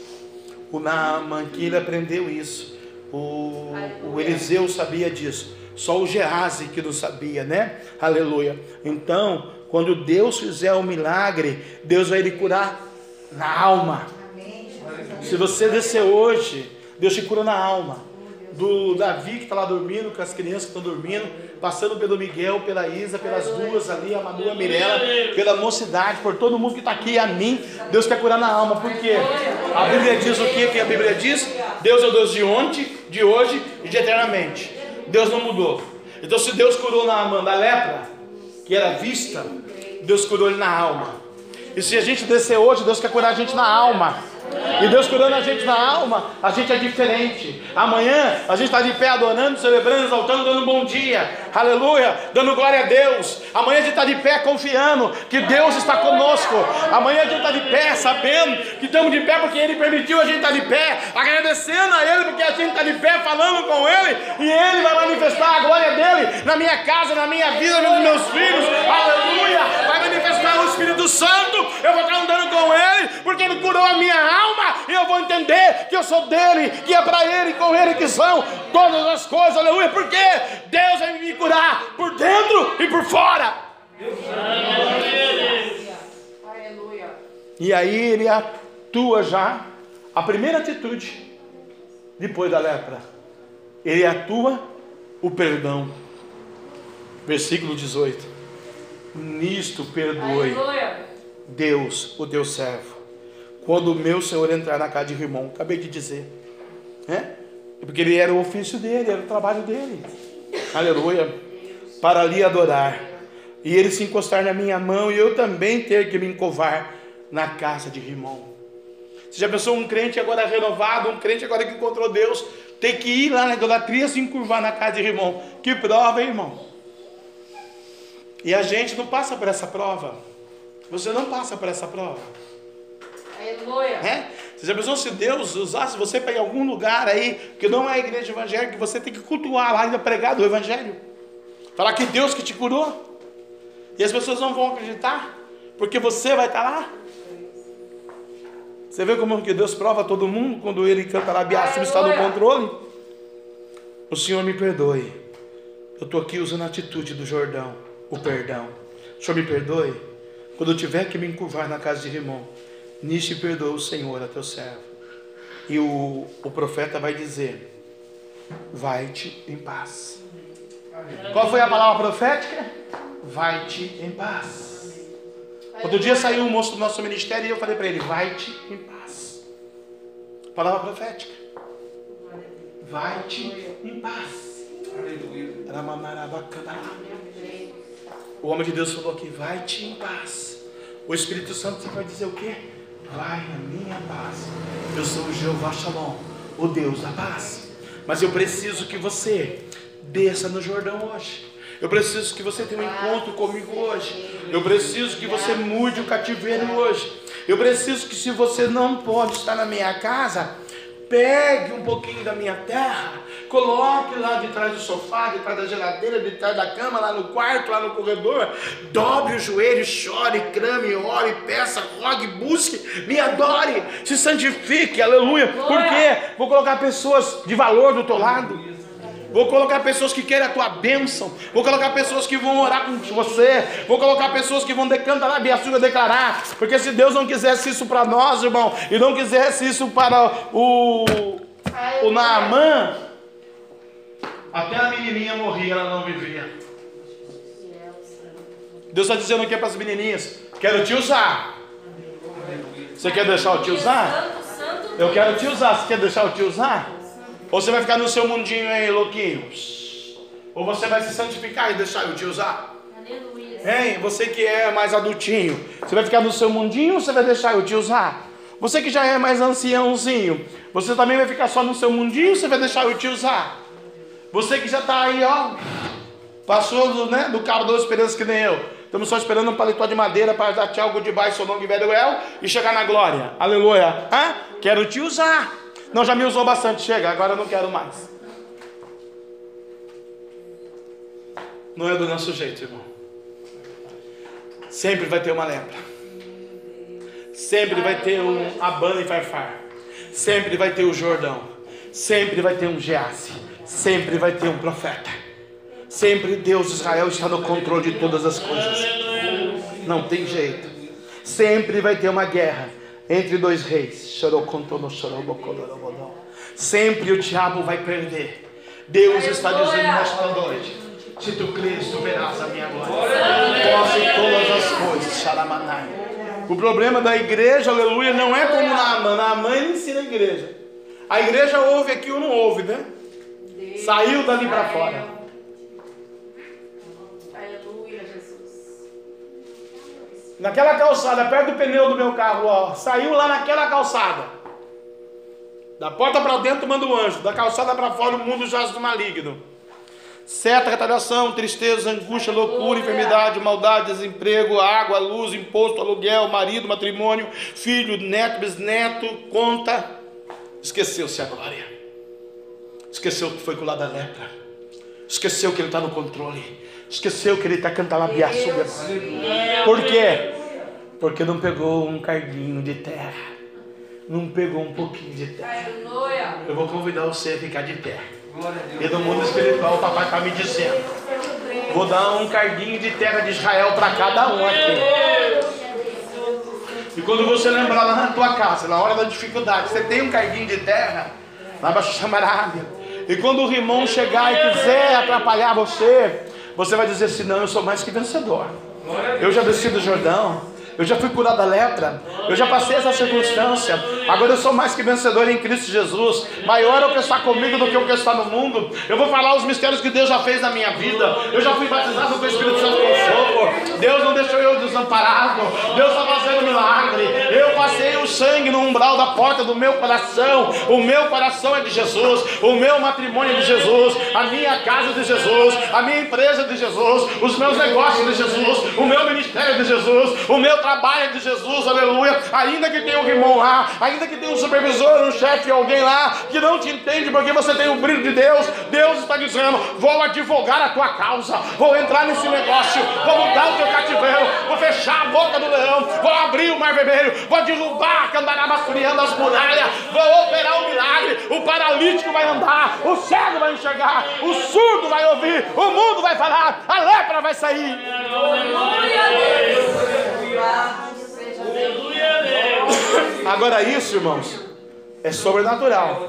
O Naaman, que ele aprendeu isso. O, o Eliseu sabia disso. Só o Geazi que não sabia, né? Aleluia. Então, quando Deus fizer o um milagre, Deus vai lhe curar na alma. Se você descer hoje, Deus te cura na alma do Davi que está lá dormindo, com as crianças que estão dormindo, passando pelo Miguel, pela Isa, pelas duas ali, a Manu, a Mirella, pela mocidade, por todo mundo que está aqui, a mim, Deus quer curar na alma, porque a Bíblia diz o que que a Bíblia diz? Deus é o Deus de ontem, de hoje e de eternamente. Deus não mudou. Então, se Deus curou na alma da lepra, que era vista, Deus curou ele na alma. E se a gente descer hoje, Deus quer curar a gente na alma. E Deus curando a gente na alma, a gente é diferente. Amanhã a gente está de pé adorando, celebrando, exaltando, dando um bom dia, aleluia, dando glória a Deus. Amanhã a gente está de pé confiando que Deus está conosco. Amanhã a gente está de pé sabendo que estamos de pé porque Ele permitiu a gente estar tá de pé, agradecendo a Ele porque a gente está de pé falando com Ele e Ele vai manifestar a glória dele na minha casa, na minha vida, nos meus filhos, aleluia. Vai manifestar Santo, eu vou estar andando com Ele porque Ele curou a minha alma e eu vou entender que eu sou dele, que é para ele, com ele que são todas as coisas, aleluia, porque Deus vai me curar por dentro e por fora. Aleluia. E aí ele atua já, a primeira atitude, depois da lepra, ele atua o perdão. Versículo 18. Nisto perdoe Deus, o teu servo quando o meu Senhor entrar na casa de irmão. Acabei de dizer. Né? Porque ele era o ofício dele, era o trabalho dele. Aleluia. Para ali adorar. E ele se encostar na minha mão e eu também ter que me encovar na casa de irmão. Você já pensou um crente agora renovado, um crente agora que encontrou Deus, ter que ir lá na idolatria se encurvar na casa de irmão? Que prova, hein, irmão? E a gente não passa por essa prova. Você não passa por essa prova. Aleluia. É? Você já pensou se Deus usasse você para ir em algum lugar aí, que não é a igreja evangélica, que você tem que cultuar lá, ainda pregar do evangelho? Falar que Deus que te curou? E as pessoas não vão acreditar, porque você vai estar lá? Você vê como que Deus prova todo mundo quando ele canta lá, Biaço está no controle? O Senhor me perdoe. Eu estou aqui usando a atitude do Jordão, o perdão. O Senhor me perdoe. Quando eu tiver que me encurvar na casa de irmão, Nisto perdoa o Senhor a teu servo. E o, o profeta vai dizer: Vai-te em paz. Qual foi a palavra profética? Vai-te em paz. Outro dia saiu um moço do nosso ministério e eu falei para ele: Vai-te em paz. Palavra profética. Vai-te em paz. Aleluia. O homem de Deus falou aqui: Vai-te em paz. O Espírito Santo vai dizer o quê? Vai na minha paz. Eu sou o Jeová Shalom, o Deus da paz. Mas eu preciso que você desça no Jordão hoje. Eu preciso que você tenha um encontro comigo hoje. Eu preciso que você mude o cativeiro hoje. Eu preciso que se você não pode estar na minha casa, Pegue um pouquinho da minha terra, coloque lá de trás do sofá, de trás da geladeira, de trás da cama, lá no quarto, lá no corredor. Dobre o joelho, chore, crame, ore, peça, rogue, busque, me adore, se santifique, aleluia. Por quê? Vou colocar pessoas de valor do teu lado. Vou colocar pessoas que querem a tua bênção. Vou colocar pessoas que vão orar com você. Vou colocar pessoas que vão decantar a Biaçuga declarar. Porque se Deus não quisesse isso para nós, irmão, e não quisesse isso para o, o Naamã, até a menininha morria, ela não vivia. Deus está dizendo aqui para as menininhas: Quero te usar. Você quer deixar eu te usar? Eu quero te usar. Você quer deixar eu te usar? Ou você vai ficar no seu mundinho aí, louquinho? Ou você vai se santificar e deixar eu te usar? Hein? Você que é mais adultinho, você vai ficar no seu mundinho ou você vai deixar eu te usar? Você que já é mais anciãozinho, você também vai ficar só no seu mundinho ou você vai deixar eu te usar? Você que já está aí, ó, passou do, né, do carro das esperanças que nem eu. Estamos só esperando um paletó de madeira para dar tchau, goodbye, seu nome, Veruel e chegar na glória. Aleluia. Hã? Quero te usar. Não, já me usou bastante, chega, agora eu não quero mais. Não é do nosso jeito, irmão. Sempre vai ter uma lepra. Sempre vai ter um Abana e Farfar. Sempre vai ter o Jordão. Sempre vai ter um Geazi. Sempre vai ter um profeta. Sempre Deus de Israel está no controle de todas as coisas. Não tem jeito. Sempre vai ter uma guerra entre dois reis. Sempre o diabo vai perder. Deus está dizendo nesta noite: se tu crês, tu verás a minha glória. Posse todas as coisas. Xalamanai. O problema da igreja, aleluia, não é como Naaman. Naaman ele ensina a igreja. A igreja ouve aqui ou não ouve, né? Saiu dali para fora. Naquela calçada, perto do pneu do meu carro, ó. Saiu lá naquela calçada. Da porta para dentro manda o anjo. Da calçada para fora o mundo jaz do maligno. Seta, retaliação, tristeza, angústia, loucura, enfermidade, maldade, desemprego, água, luz, imposto, aluguel, marido, matrimônio, filho, neto, bisneto, conta. Esqueceu-se a glória. Esqueceu que foi com o lado da lepra. Esqueceu que ele está no controle. Esqueceu que ele está cantando a biaçuga. Por quê? Porque não pegou um cardinho de terra. Não pegou um pouquinho de terra. Eu vou convidar você a ficar de pé. E do mundo espiritual, o papai está me dizendo. Vou dar um cardinho de terra de Israel para cada um aqui. E quando você lembrar lá na tua casa, na hora da dificuldade, você tem um cardinho de terra, lá para chamarada. E quando o irmão chegar e quiser atrapalhar você, você vai dizer assim: não, eu sou mais que vencedor. Eu já desci do Jordão. Eu já fui curado da lepra. Eu já passei essa circunstância. Agora eu sou mais que vencedor em Cristo Jesus. Maior é o que está comigo do que o que está no mundo. Eu vou falar os mistérios que Deus já fez na minha vida. Eu já fui batizado com o Espírito Santo com fogo. Deus não deixou eu desamparado. Deus está fazendo milagre. Eu passei o sangue no umbral da porta do meu coração. O meu coração é de Jesus. O meu matrimônio é de Jesus. A minha casa é de Jesus. A minha empresa é de Jesus. Os meus negócios é de Jesus. O meu ministério é de Jesus. O meu trabalho é de Jesus. Aleluia. Ainda que tenha um irmão lá. Ainda que tenha um supervisor, um chefe, alguém lá que não te entende porque você tem o brilho de Deus. Deus está dizendo: vou advogar a tua causa. Vou entrar nesse negócio. Vou mudar o teu cativeiro. Vou fechar a boca do leão. Vou abrir o mar vermelho. Vou derrubar a candarabasturiando as muralhas. Vou operar o milagre. O paralítico vai andar. O cego vai enxergar. O surdo vai ouvir. O mundo vai falar. A lepra vai sair. Seja bem. Agora, isso, irmãos, é sobrenatural.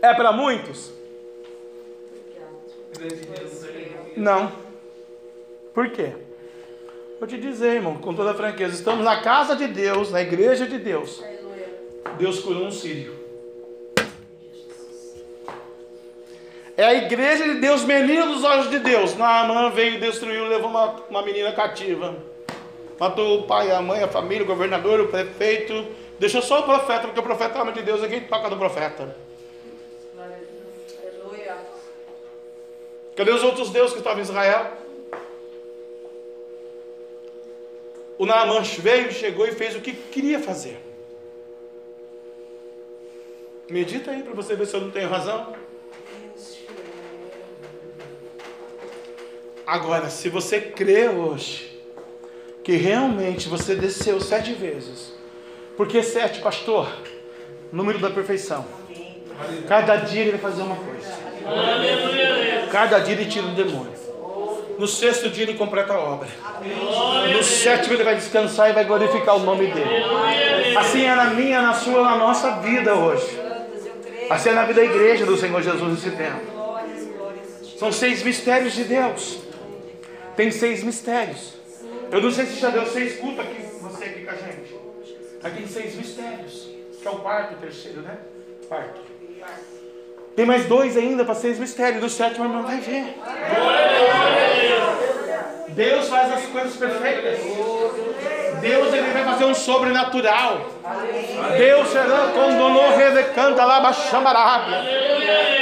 É para muitos? Não. Por quê? Vou te dizer, irmão, com toda franqueza, estamos na casa de Deus, na igreja de Deus. Deus curou um sírio. É a igreja de Deus, menina dos olhos de Deus. Naamã veio, destruiu, levou uma, uma menina cativa. Matou o pai, a mãe, a família, o governador, o prefeito. Deixou só o profeta, porque o profeta é homem de Deus, ninguém toca do profeta. Cadê os outros deuses que estavam em Israel? O Naamã veio, chegou e fez o que queria fazer. Medita aí para você ver se eu não tenho razão. Agora, se você crê hoje que realmente você desceu sete vezes, porque sete, pastor? Número da perfeição. Cada dia ele vai fazer uma coisa. Cada dia ele tira um demônio. No sexto dia ele completa a obra. No sétimo ele vai descansar e vai glorificar o nome dele. Assim é na minha, na sua, na nossa vida hoje. Assim é na vida da igreja do Senhor Jesus nesse tempo. São seis mistérios de Deus. Tem seis mistérios. Eu não sei se já deu, você escuta aqui, você aqui com a gente. Aqui tem seis mistérios. Que é o quarto, o terceiro, né? Quarto. Tem mais dois ainda para seis mistérios. Do sétimo irmão vai ver. Deus faz as coisas perfeitas. Deus ele vai fazer um sobrenatural. Deus será condonou redecanta lá baixamarabe.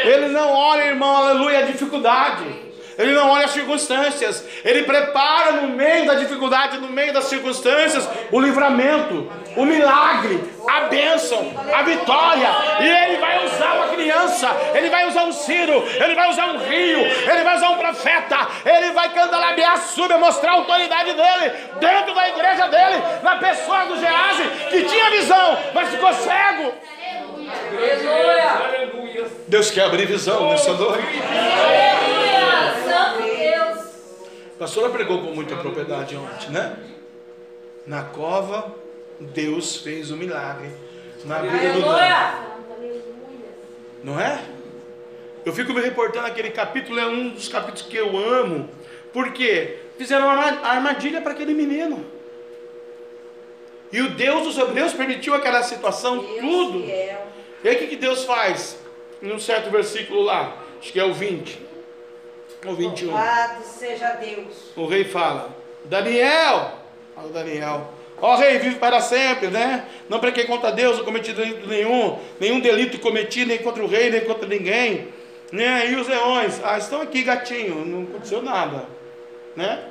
Ele não olha, irmão, aleluia, a dificuldade. Ele não olha as circunstâncias. Ele prepara no meio da dificuldade, no meio das circunstâncias, o livramento, o milagre, a bênção, a vitória. E ele vai usar uma criança, ele vai usar um Ciro, ele vai usar um rio, ele vai usar um profeta, ele vai candalabear, subir, mostrar a autoridade dele dentro da igreja dele, na pessoa do Gease, que tinha visão, mas ficou cego. Aleluia. Deus quer abrir visão nessa noite. Aleluia! Santo Deus! A pastora pregou com muita propriedade ontem, né? Na cova, Deus fez o milagre na vida do Dani. Não é? Eu fico me reportando aquele capítulo, é um dos capítulos que eu amo, porque fizeram uma arma- armadilha para aquele menino. E o Deus dos Hebreus permitiu aquela situação, tudo. Fiel. E aí o que, que Deus faz? Em um certo versículo lá, acho que é o 20, ou 21. Louvado seja Deus. O rei fala: Daniel, fala o Daniel, ó rei, vive para sempre, né? Não prequei contra Deus, não cometi delito nenhum, nenhum delito cometi, nem contra o rei, nem contra ninguém, né? E os leões, ah, estão aqui, gatinho, não aconteceu nada, né?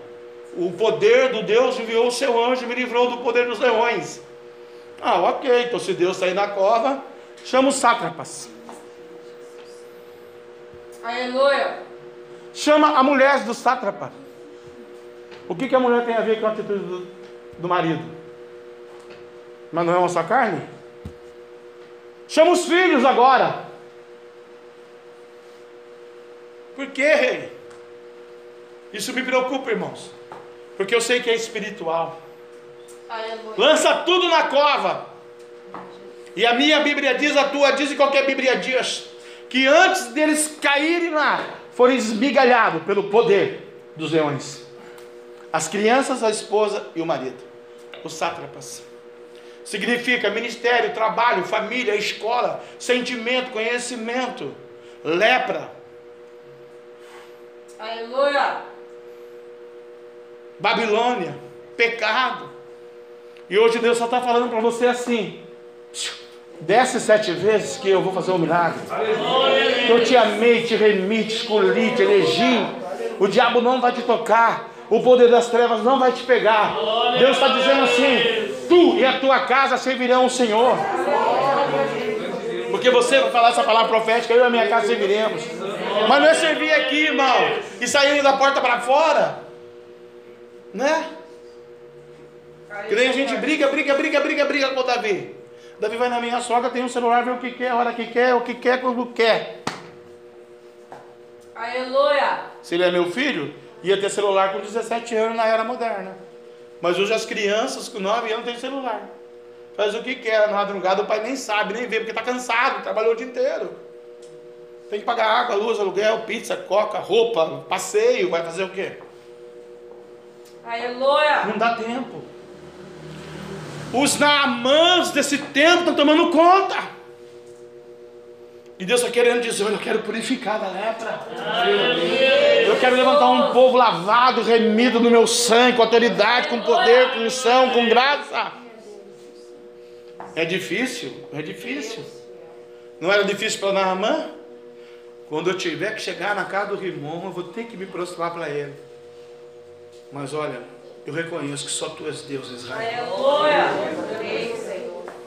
O poder do Deus enviou o seu anjo e me livrou do poder dos leões. Ah, ok, então se Deus sair na cova, chama os sátrapas. Aleluia. Chama a mulher do sátrapa. O que, que a mulher tem a ver com a atitude do, do marido? Mas não é uma só carne? Chama os filhos agora. Por quê, rei? Isso me preocupa, irmãos. Porque eu sei que é espiritual. Aleluia. Lança tudo na cova. E a minha Bíblia diz, a tua diz e qualquer Bíblia diz, que antes deles caírem lá, foram esmigalhados pelo poder dos leões. As crianças, a esposa e o marido. Os sátrapas. Significa ministério, trabalho, família, escola, sentimento, conhecimento, lepra, Aleluia. Babilônia, pecado. E hoje Deus só está falando para você assim: desce sete vezes que eu vou fazer um milagre. Que eu te amei, te remi, te escolhi, te elegi. O diabo não vai te tocar. O poder das trevas não vai te pegar. Deus está dizendo assim: tu e a tua casa servirão o Senhor. Porque você vai falar essa palavra profética, eu e a minha casa serviremos. Mas não é servir aqui, irmão, e sair da porta para fora. Né? Que nem a gente briga, briga, briga, briga, briga com o Davi. Davi vai na minha sogra, tem um celular, vê o que quer, a hora que quer, o que quer, quando quer. Aleluia. Se ele é meu filho, ia ter celular com 17 anos na era moderna. Mas hoje as crianças com 9 anos têm celular. Faz o que quer, na madrugada o pai nem sabe, nem vê, porque está cansado, trabalhou o dia inteiro. Tem que pagar água, luz, aluguel, pizza, coca, roupa, passeio, vai fazer o quê? Aleluia. Não dá tempo. Os naamãs desse tempo estão tomando conta. E Deus está querendo dizer: Olha, eu quero purificar da lepra. Eu quero levantar um povo lavado, remido no meu sangue, com autoridade, com poder, com unção, com graça. É difícil, é difícil. Não era difícil para Naamã? Quando eu tiver que chegar na casa do Rimon, eu vou ter que me prostrar para ele. Mas olha, eu reconheço que só tu és Deus, Israel. Aleluia.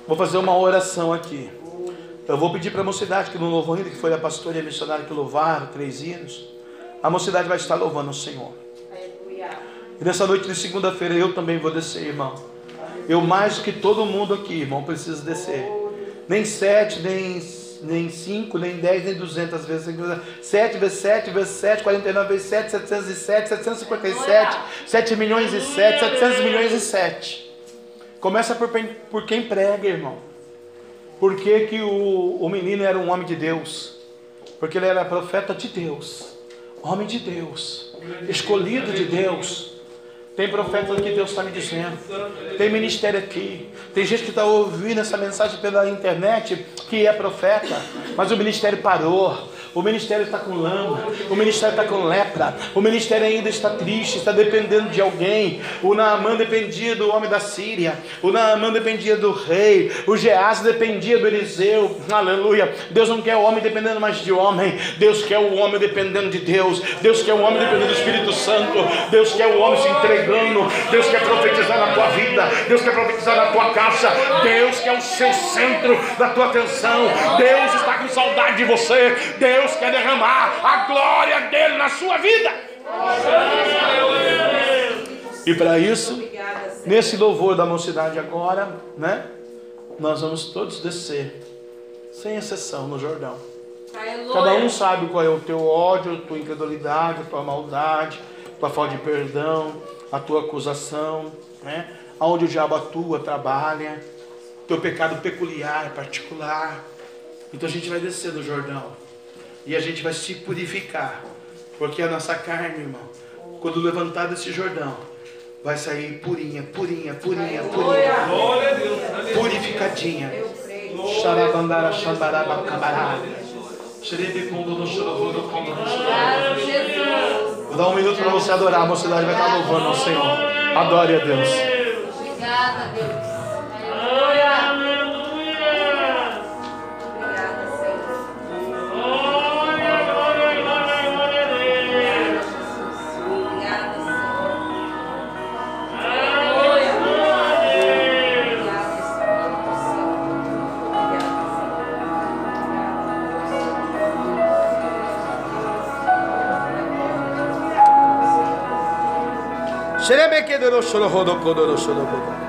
Vou fazer uma oração aqui. Eu vou pedir para a mocidade que não louvou ainda, que foi a pastora e a missionária que louvaram, três hinos. A mocidade vai estar louvando o Senhor. E nessa noite de segunda-feira eu também vou descer, irmão. Eu mais do que todo mundo aqui, irmão, preciso descer. Nem sete, nem, nem cinco, nem dez, nem duzentas vezes. Sete vezes sete vezes sete, quarenta e nove vezes sete, setecentos e sete, setecentos e cinquenta e sete, sete milhões e sete, setecentos milhões e sete. Começa por, quem- por quem prega, irmão. Por que, que o, o menino era um homem de Deus? Porque ele era profeta de Deus, homem de Deus, escolhido de Deus. Tem profeta que Deus está me dizendo. Tem ministério aqui. Tem gente que está ouvindo essa mensagem pela internet que é profeta, mas o ministério parou. O ministério está com lama, o ministério está com lepra, o ministério ainda está triste, está dependendo de alguém. O Naamã dependia do homem da Síria, o Naamã dependia do rei, o Geás dependia do Eliseu. Aleluia. Deus não quer o homem dependendo mais de homem, Deus quer o homem dependendo de Deus, Deus quer o homem dependendo do Espírito Santo, Deus quer o homem se entregando, Deus quer profetizar na tua vida, Deus quer profetizar na tua casa, Deus quer o seu centro da tua atenção, Deus está com saudade de você, Deus quer derramar a glória dele na sua vida. E para isso, nesse louvor da mocidade agora, né? Nós vamos todos descer, sem exceção, no Jordão. Cada um sabe qual é o teu ódio, a tua incredulidade, a tua maldade, a tua falta de perdão, a tua acusação, né? Aonde o diabo atua, trabalha, teu pecado peculiar, particular. Então a gente vai descer no Jordão e a gente vai se purificar, porque a nossa carne, irmão, quando levantar desse Jordão, vai sair purinha, purinha, purinha, purinha, purificadinha. Xarabandara, xambaraba, cabará. Vou dar um minuto para você adorar. A mocidade vai estar louvando ao Senhor. Adore a Deus. Obrigada, Deus. সেরে বেঁকে দোরো ষোলো হোদো কোদোরো ষোলো কোদো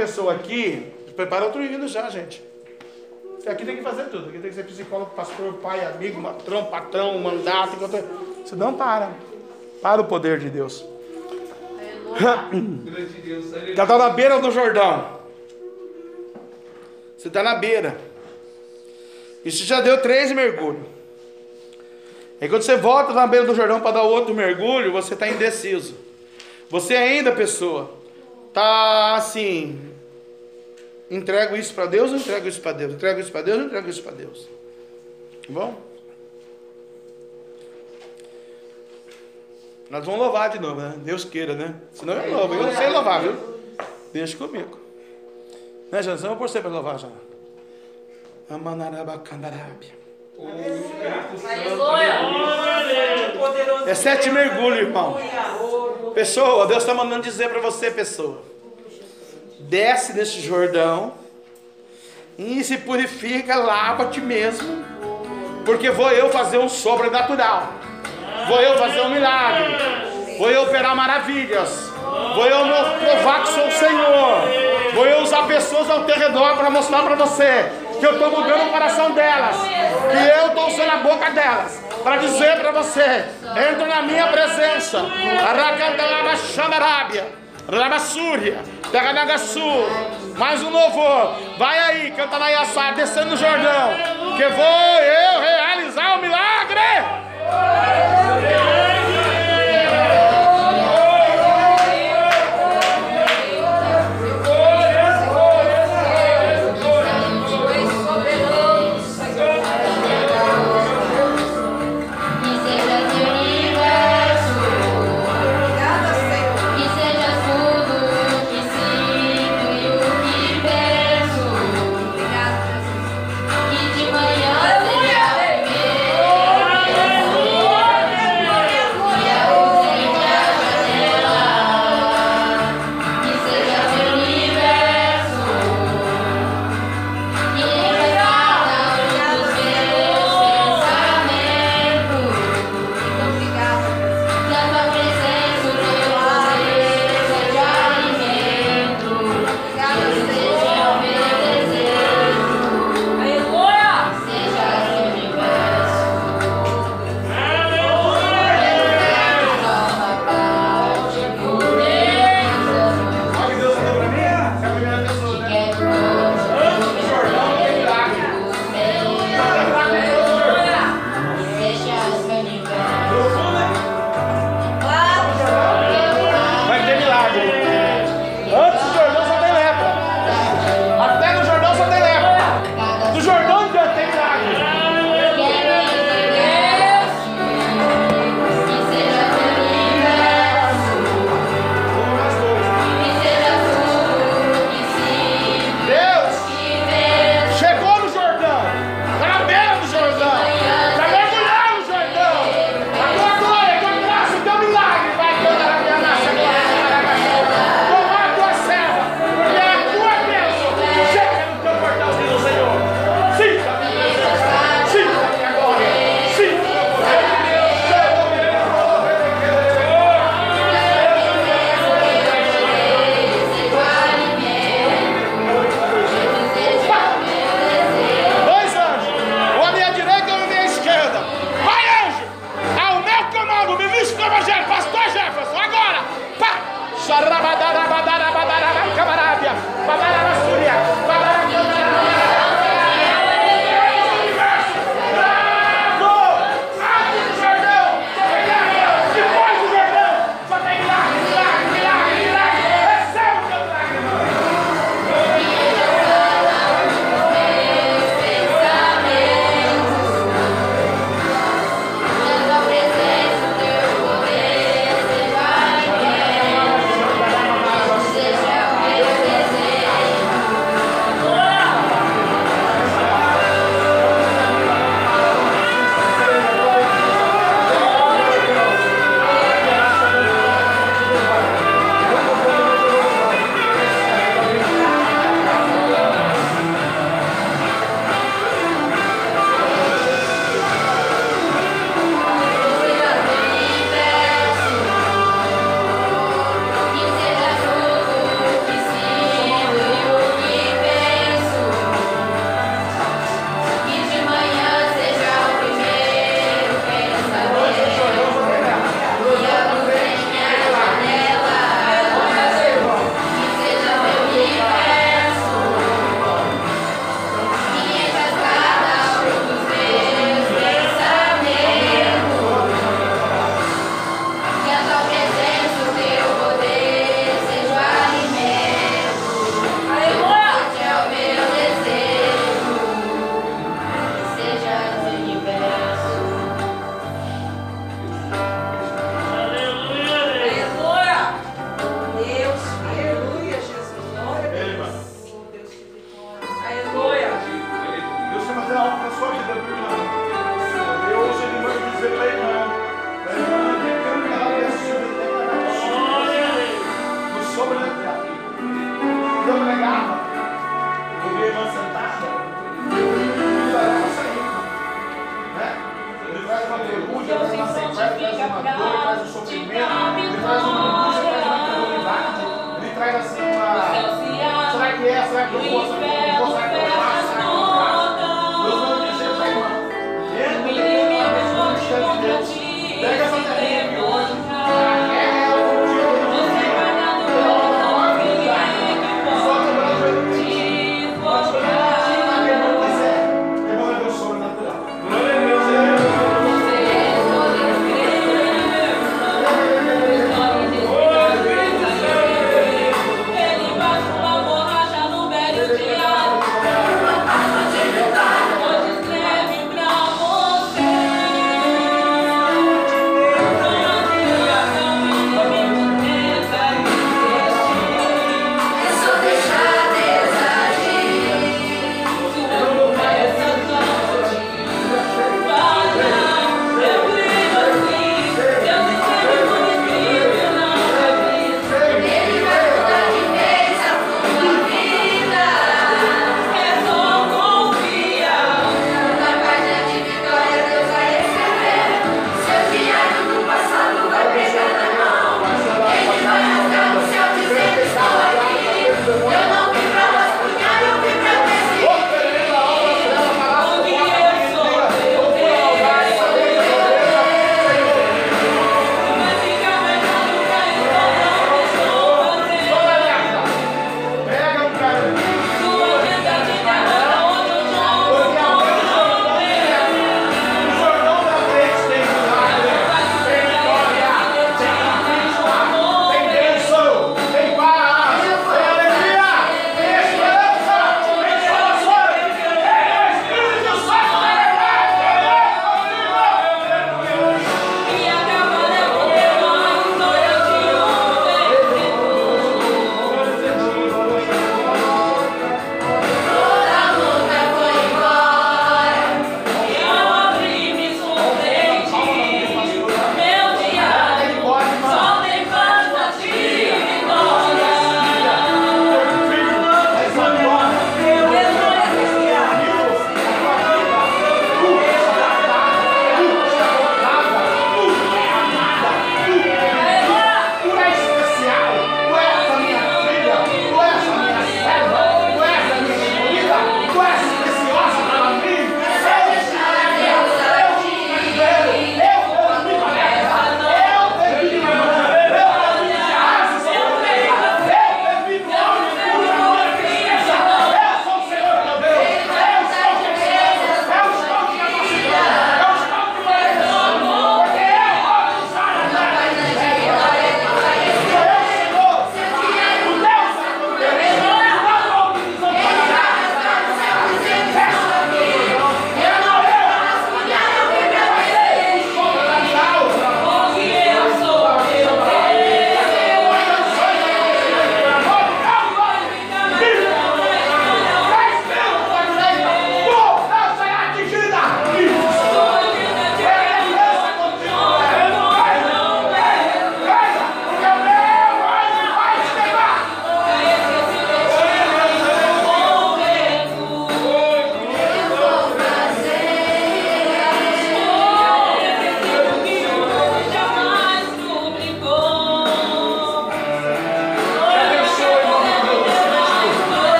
pessoa aqui. Prepara outro hino já, gente. Aqui tem que fazer tudo. Aqui tem que ser psicólogo, pastor, pai, amigo, patrão, patrão, mandato. Você não para. Para o poder de Deus. Já está na beira do Jordão. Você está na beira. E você já deu três mergulhos. Aí quando você volta na beira do Jordão para dar outro mergulho, você está indeciso. Você ainda, pessoa, tá assim. Entrego isso para Deus ou entrego isso para Deus? Entrego isso para Deus ou entrego isso para Deus? Tá bom? Nós vamos louvar de novo, né? Deus queira, né? Senão eu louvo. Eu não sei louvar, viu? Deixa comigo. Né? Eu vou por você para louvar já. Amanarabacandarábia. É sete mergulhos, irmão. Pessoa, Deus está mandando dizer para você, pessoa. Desce desse Jordão e se purifica, lava-te mesmo. Porque vou eu fazer um sobrenatural. Vou eu fazer um milagre. Vou eu operar maravilhas. Vou eu provar que sou o Senhor. Vou eu usar pessoas ao teu redor para mostrar para você que eu estou mudando o coração delas. Que eu estou usando a boca delas. Para dizer para você: entra na minha presença. Aracandalaba Xandarábia. Rabassúria. Peganagaçu. Mais um louvor. Vai aí, canta na Iaçá, descendo no Jordão. Que vou eu realizar o milagre.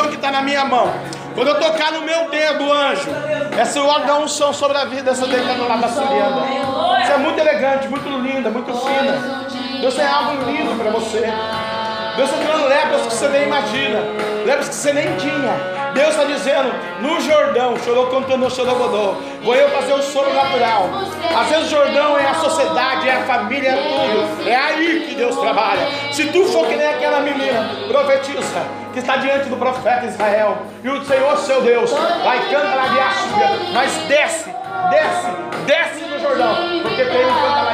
unção que está na minha mão. Quando eu tocar no meu dedo, anjo, essa hora da unção sobre a vida dessa deitada tá da Surianda. Isso é muito elegante, muito linda, muito fina. Deus tem algo lindo para você. Deus está tirando lepras que você nem imagina, lepras que você nem tinha. Deus está dizendo, no Jordão, chorou cantando chorobodô, vou eu fazer o soro natural. Às vezes o Jordão é a sociedade, é a família, é tudo. É aí que Deus trabalha. Se tu for que nem aquela menina, profetiza, que está diante do profeta Israel, e o Senhor seu Deus vai cantar a Síria, mas desce, desce, desce no Jordão, porque tem um cantar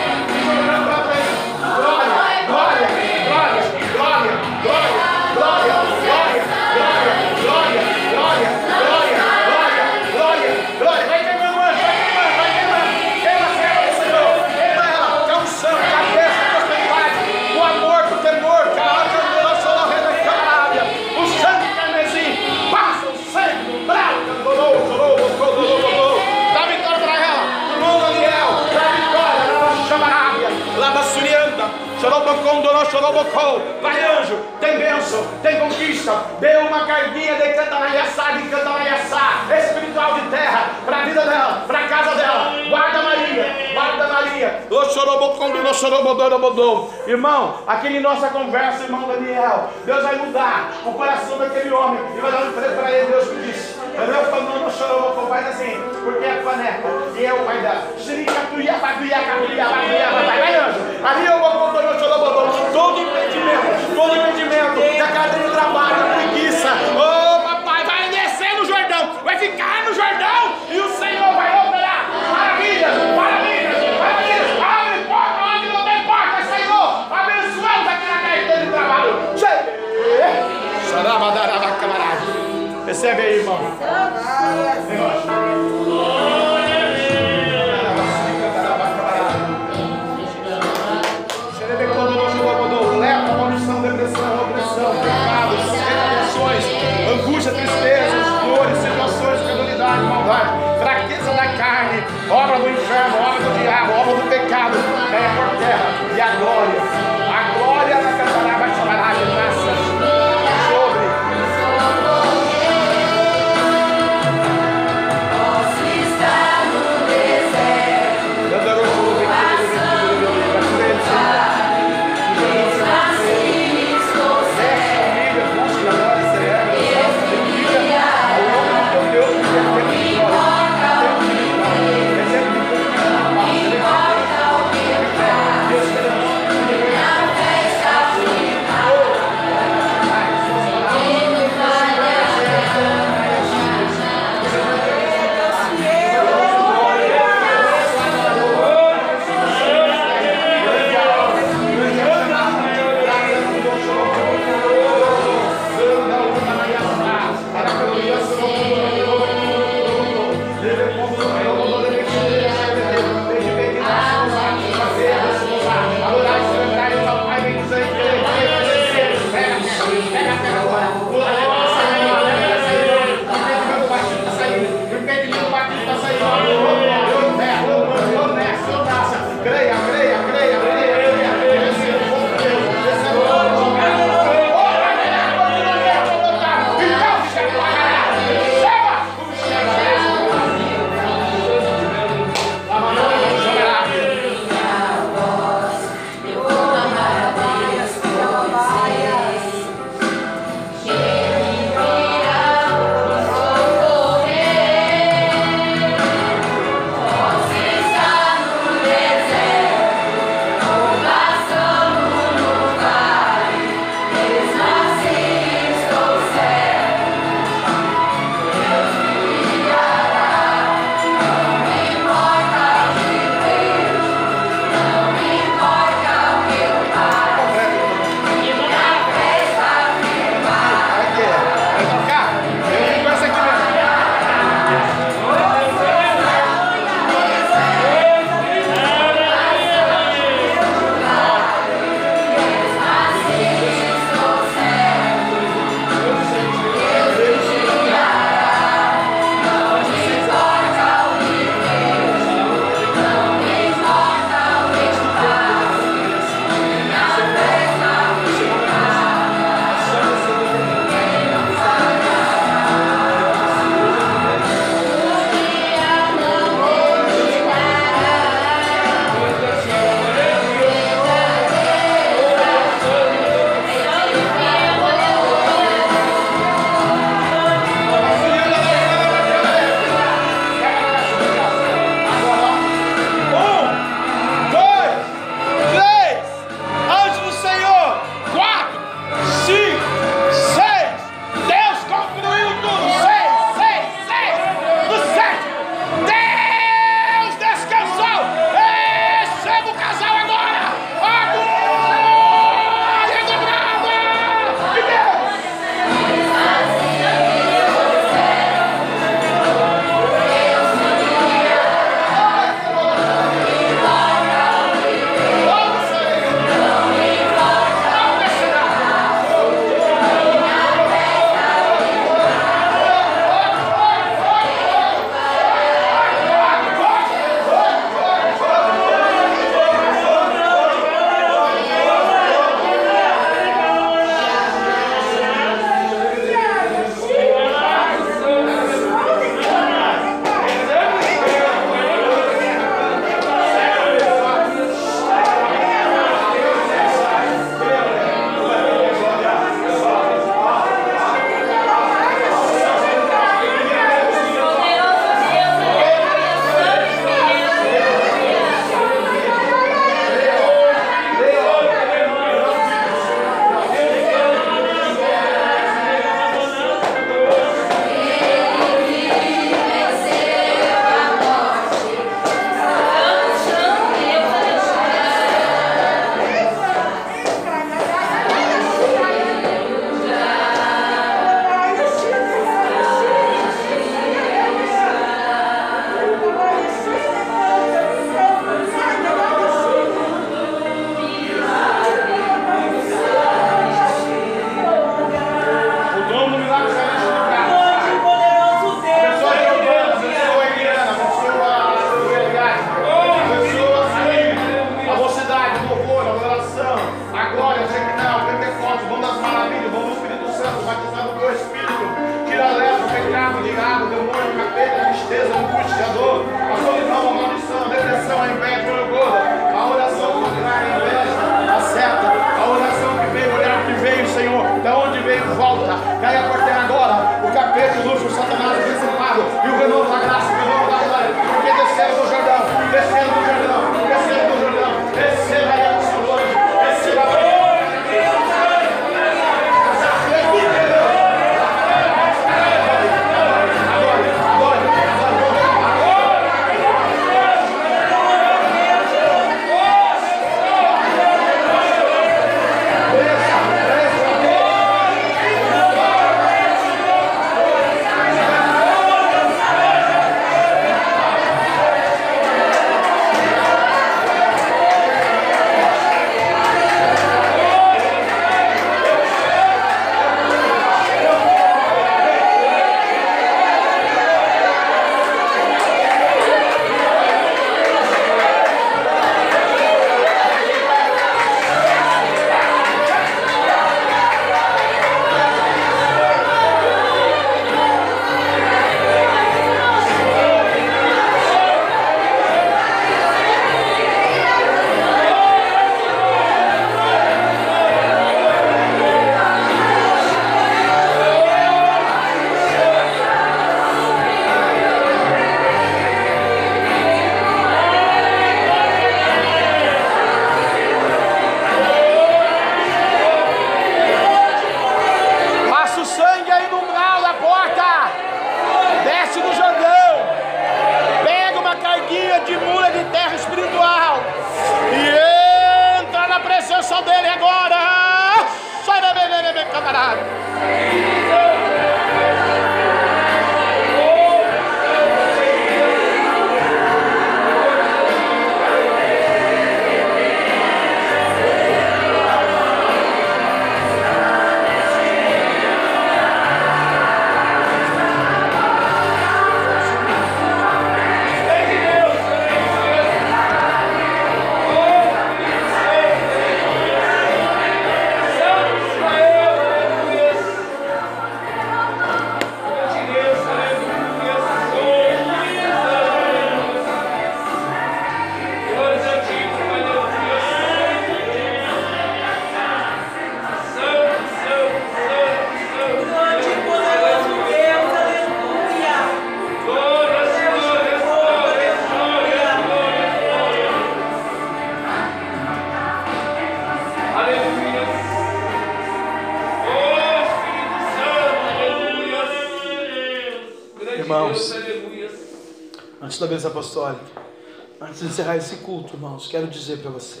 antes de encerrar esse culto, irmãos, quero dizer para você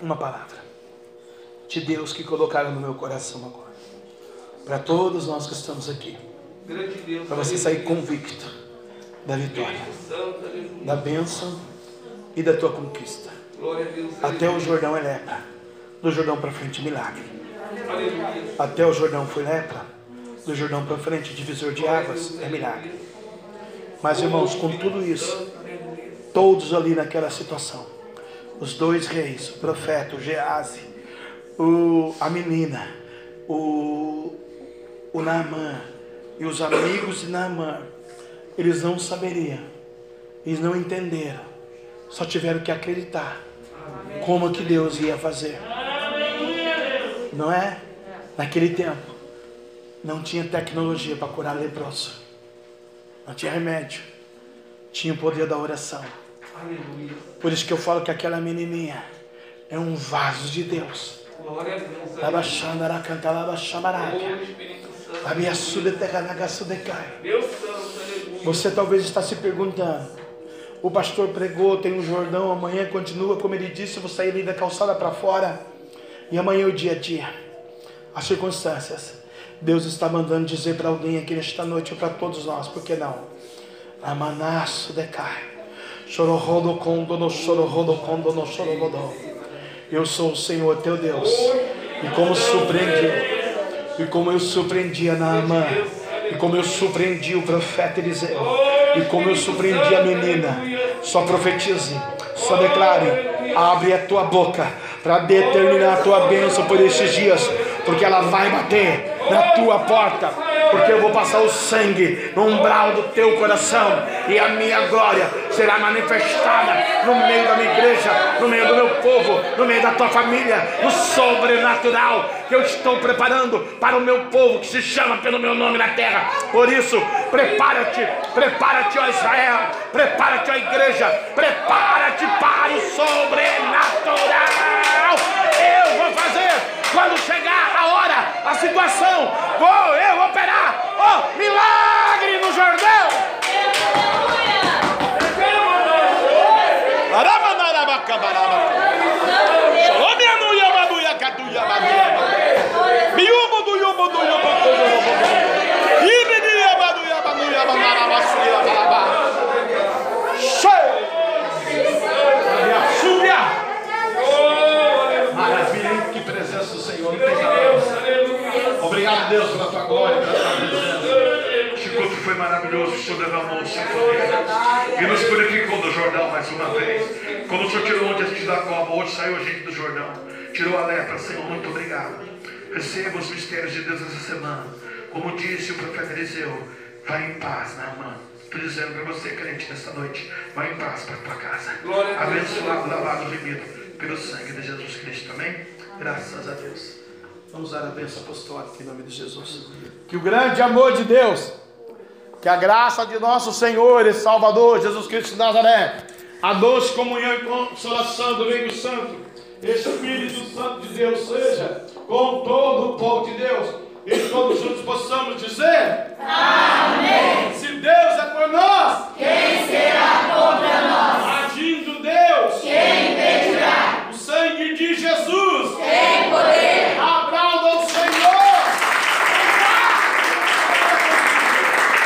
uma palavra de Deus que colocaram no meu coração agora. Para todos nós que estamos aqui, para você sair convicto da vitória, da bênção e da tua conquista. Até o Jordão é lepra, do Jordão para frente milagre. Até o Jordão foi lepra, do Jordão para frente divisor de águas é milagre. Mas irmãos, com tudo isso, todos ali naquela situação, os dois reis, o profeta, o Gease, o, a menina, o, o Naamã e os amigos de Naamã, eles não saberiam, eles não entenderam, só tiveram que acreditar como que Deus ia fazer. Não é? Naquele tempo, não tinha tecnologia para curar leproso. Não tinha remédio. Tinha o poder da oração. Aleluia. Por isso que eu falo que aquela menininha é um vaso de Deus. Glória a Deus. Labaxanda, aracanta. Deus Santo, aleluia. Você talvez está se perguntando. O pastor pregou, tem um Jordão, amanhã continua, como ele disse, eu vou sair ali da calçada para fora. E amanhã é o dia a dia. As circunstâncias. Deus está mandando dizer para alguém aqui nesta noite, ou para todos nós, por que não? Amanaço decai. Eu sou o Senhor teu Deus. E como surpreendi, e como eu surpreendi a Naamã, e como eu surpreendi o profeta Eliseu, e como eu surpreendi a menina, só profetize, só declare, abre a tua boca para determinar a tua bênção por estes dias, porque ela vai bater na tua porta, porque eu vou passar o sangue no umbral do teu coração e a minha glória será manifestada no meio da minha igreja, no meio do meu povo, no meio da tua família, no sobrenatural. que eu estou preparando para o meu povo que se chama pelo meu nome na terra. Por isso, prepara-te, prepara-te, ó Israel, prepara-te, ó igreja, prepara-te para o sobrenatural. Eu vou fazer quando chegar situação, vou eu operar o milagre no Jordão. Ibidiabaduiabaduiabanarabasuiabalaba. Cheio. Súbia. Maravilha, hein? que presença do Senhor. não tem tamanho. Obrigado, Deus, pela tua glória, pela tua presença. Culto foi maravilhoso, o Senhor derramou o seu poder e nos purificou do Jordão mais uma vez. Quando o Senhor tirou onde a gente da cova, hoje saiu a gente do Jordão, tirou a lepra, Senhor, muito obrigado. Receba os mistérios de Deus essa semana. Como disse o profeta Eliseu, vai em paz, meu irmão. Estou dizendo para você, crente, nesta noite, vai em paz para a tua casa. A. Abençoado, lavado, remido pelo sangue de Jesus Cristo. Amém? Graças a Deus. Vamos dar a bênção apostólica em nome de Jesus. Que o grande amor de Deus, que a graça de nosso Senhor e Salvador Jesus Cristo de Nazaré, a doce comunhão e consolação do Reino Santo, Esse Espírito Santo de Deus, seja com todo o povo de Deus e todos juntos possamos dizer: Amém. Se Deus é por nós, quem será contra nós? Agindo Deus, quem impedirá? O sangue de Jesus tem poder.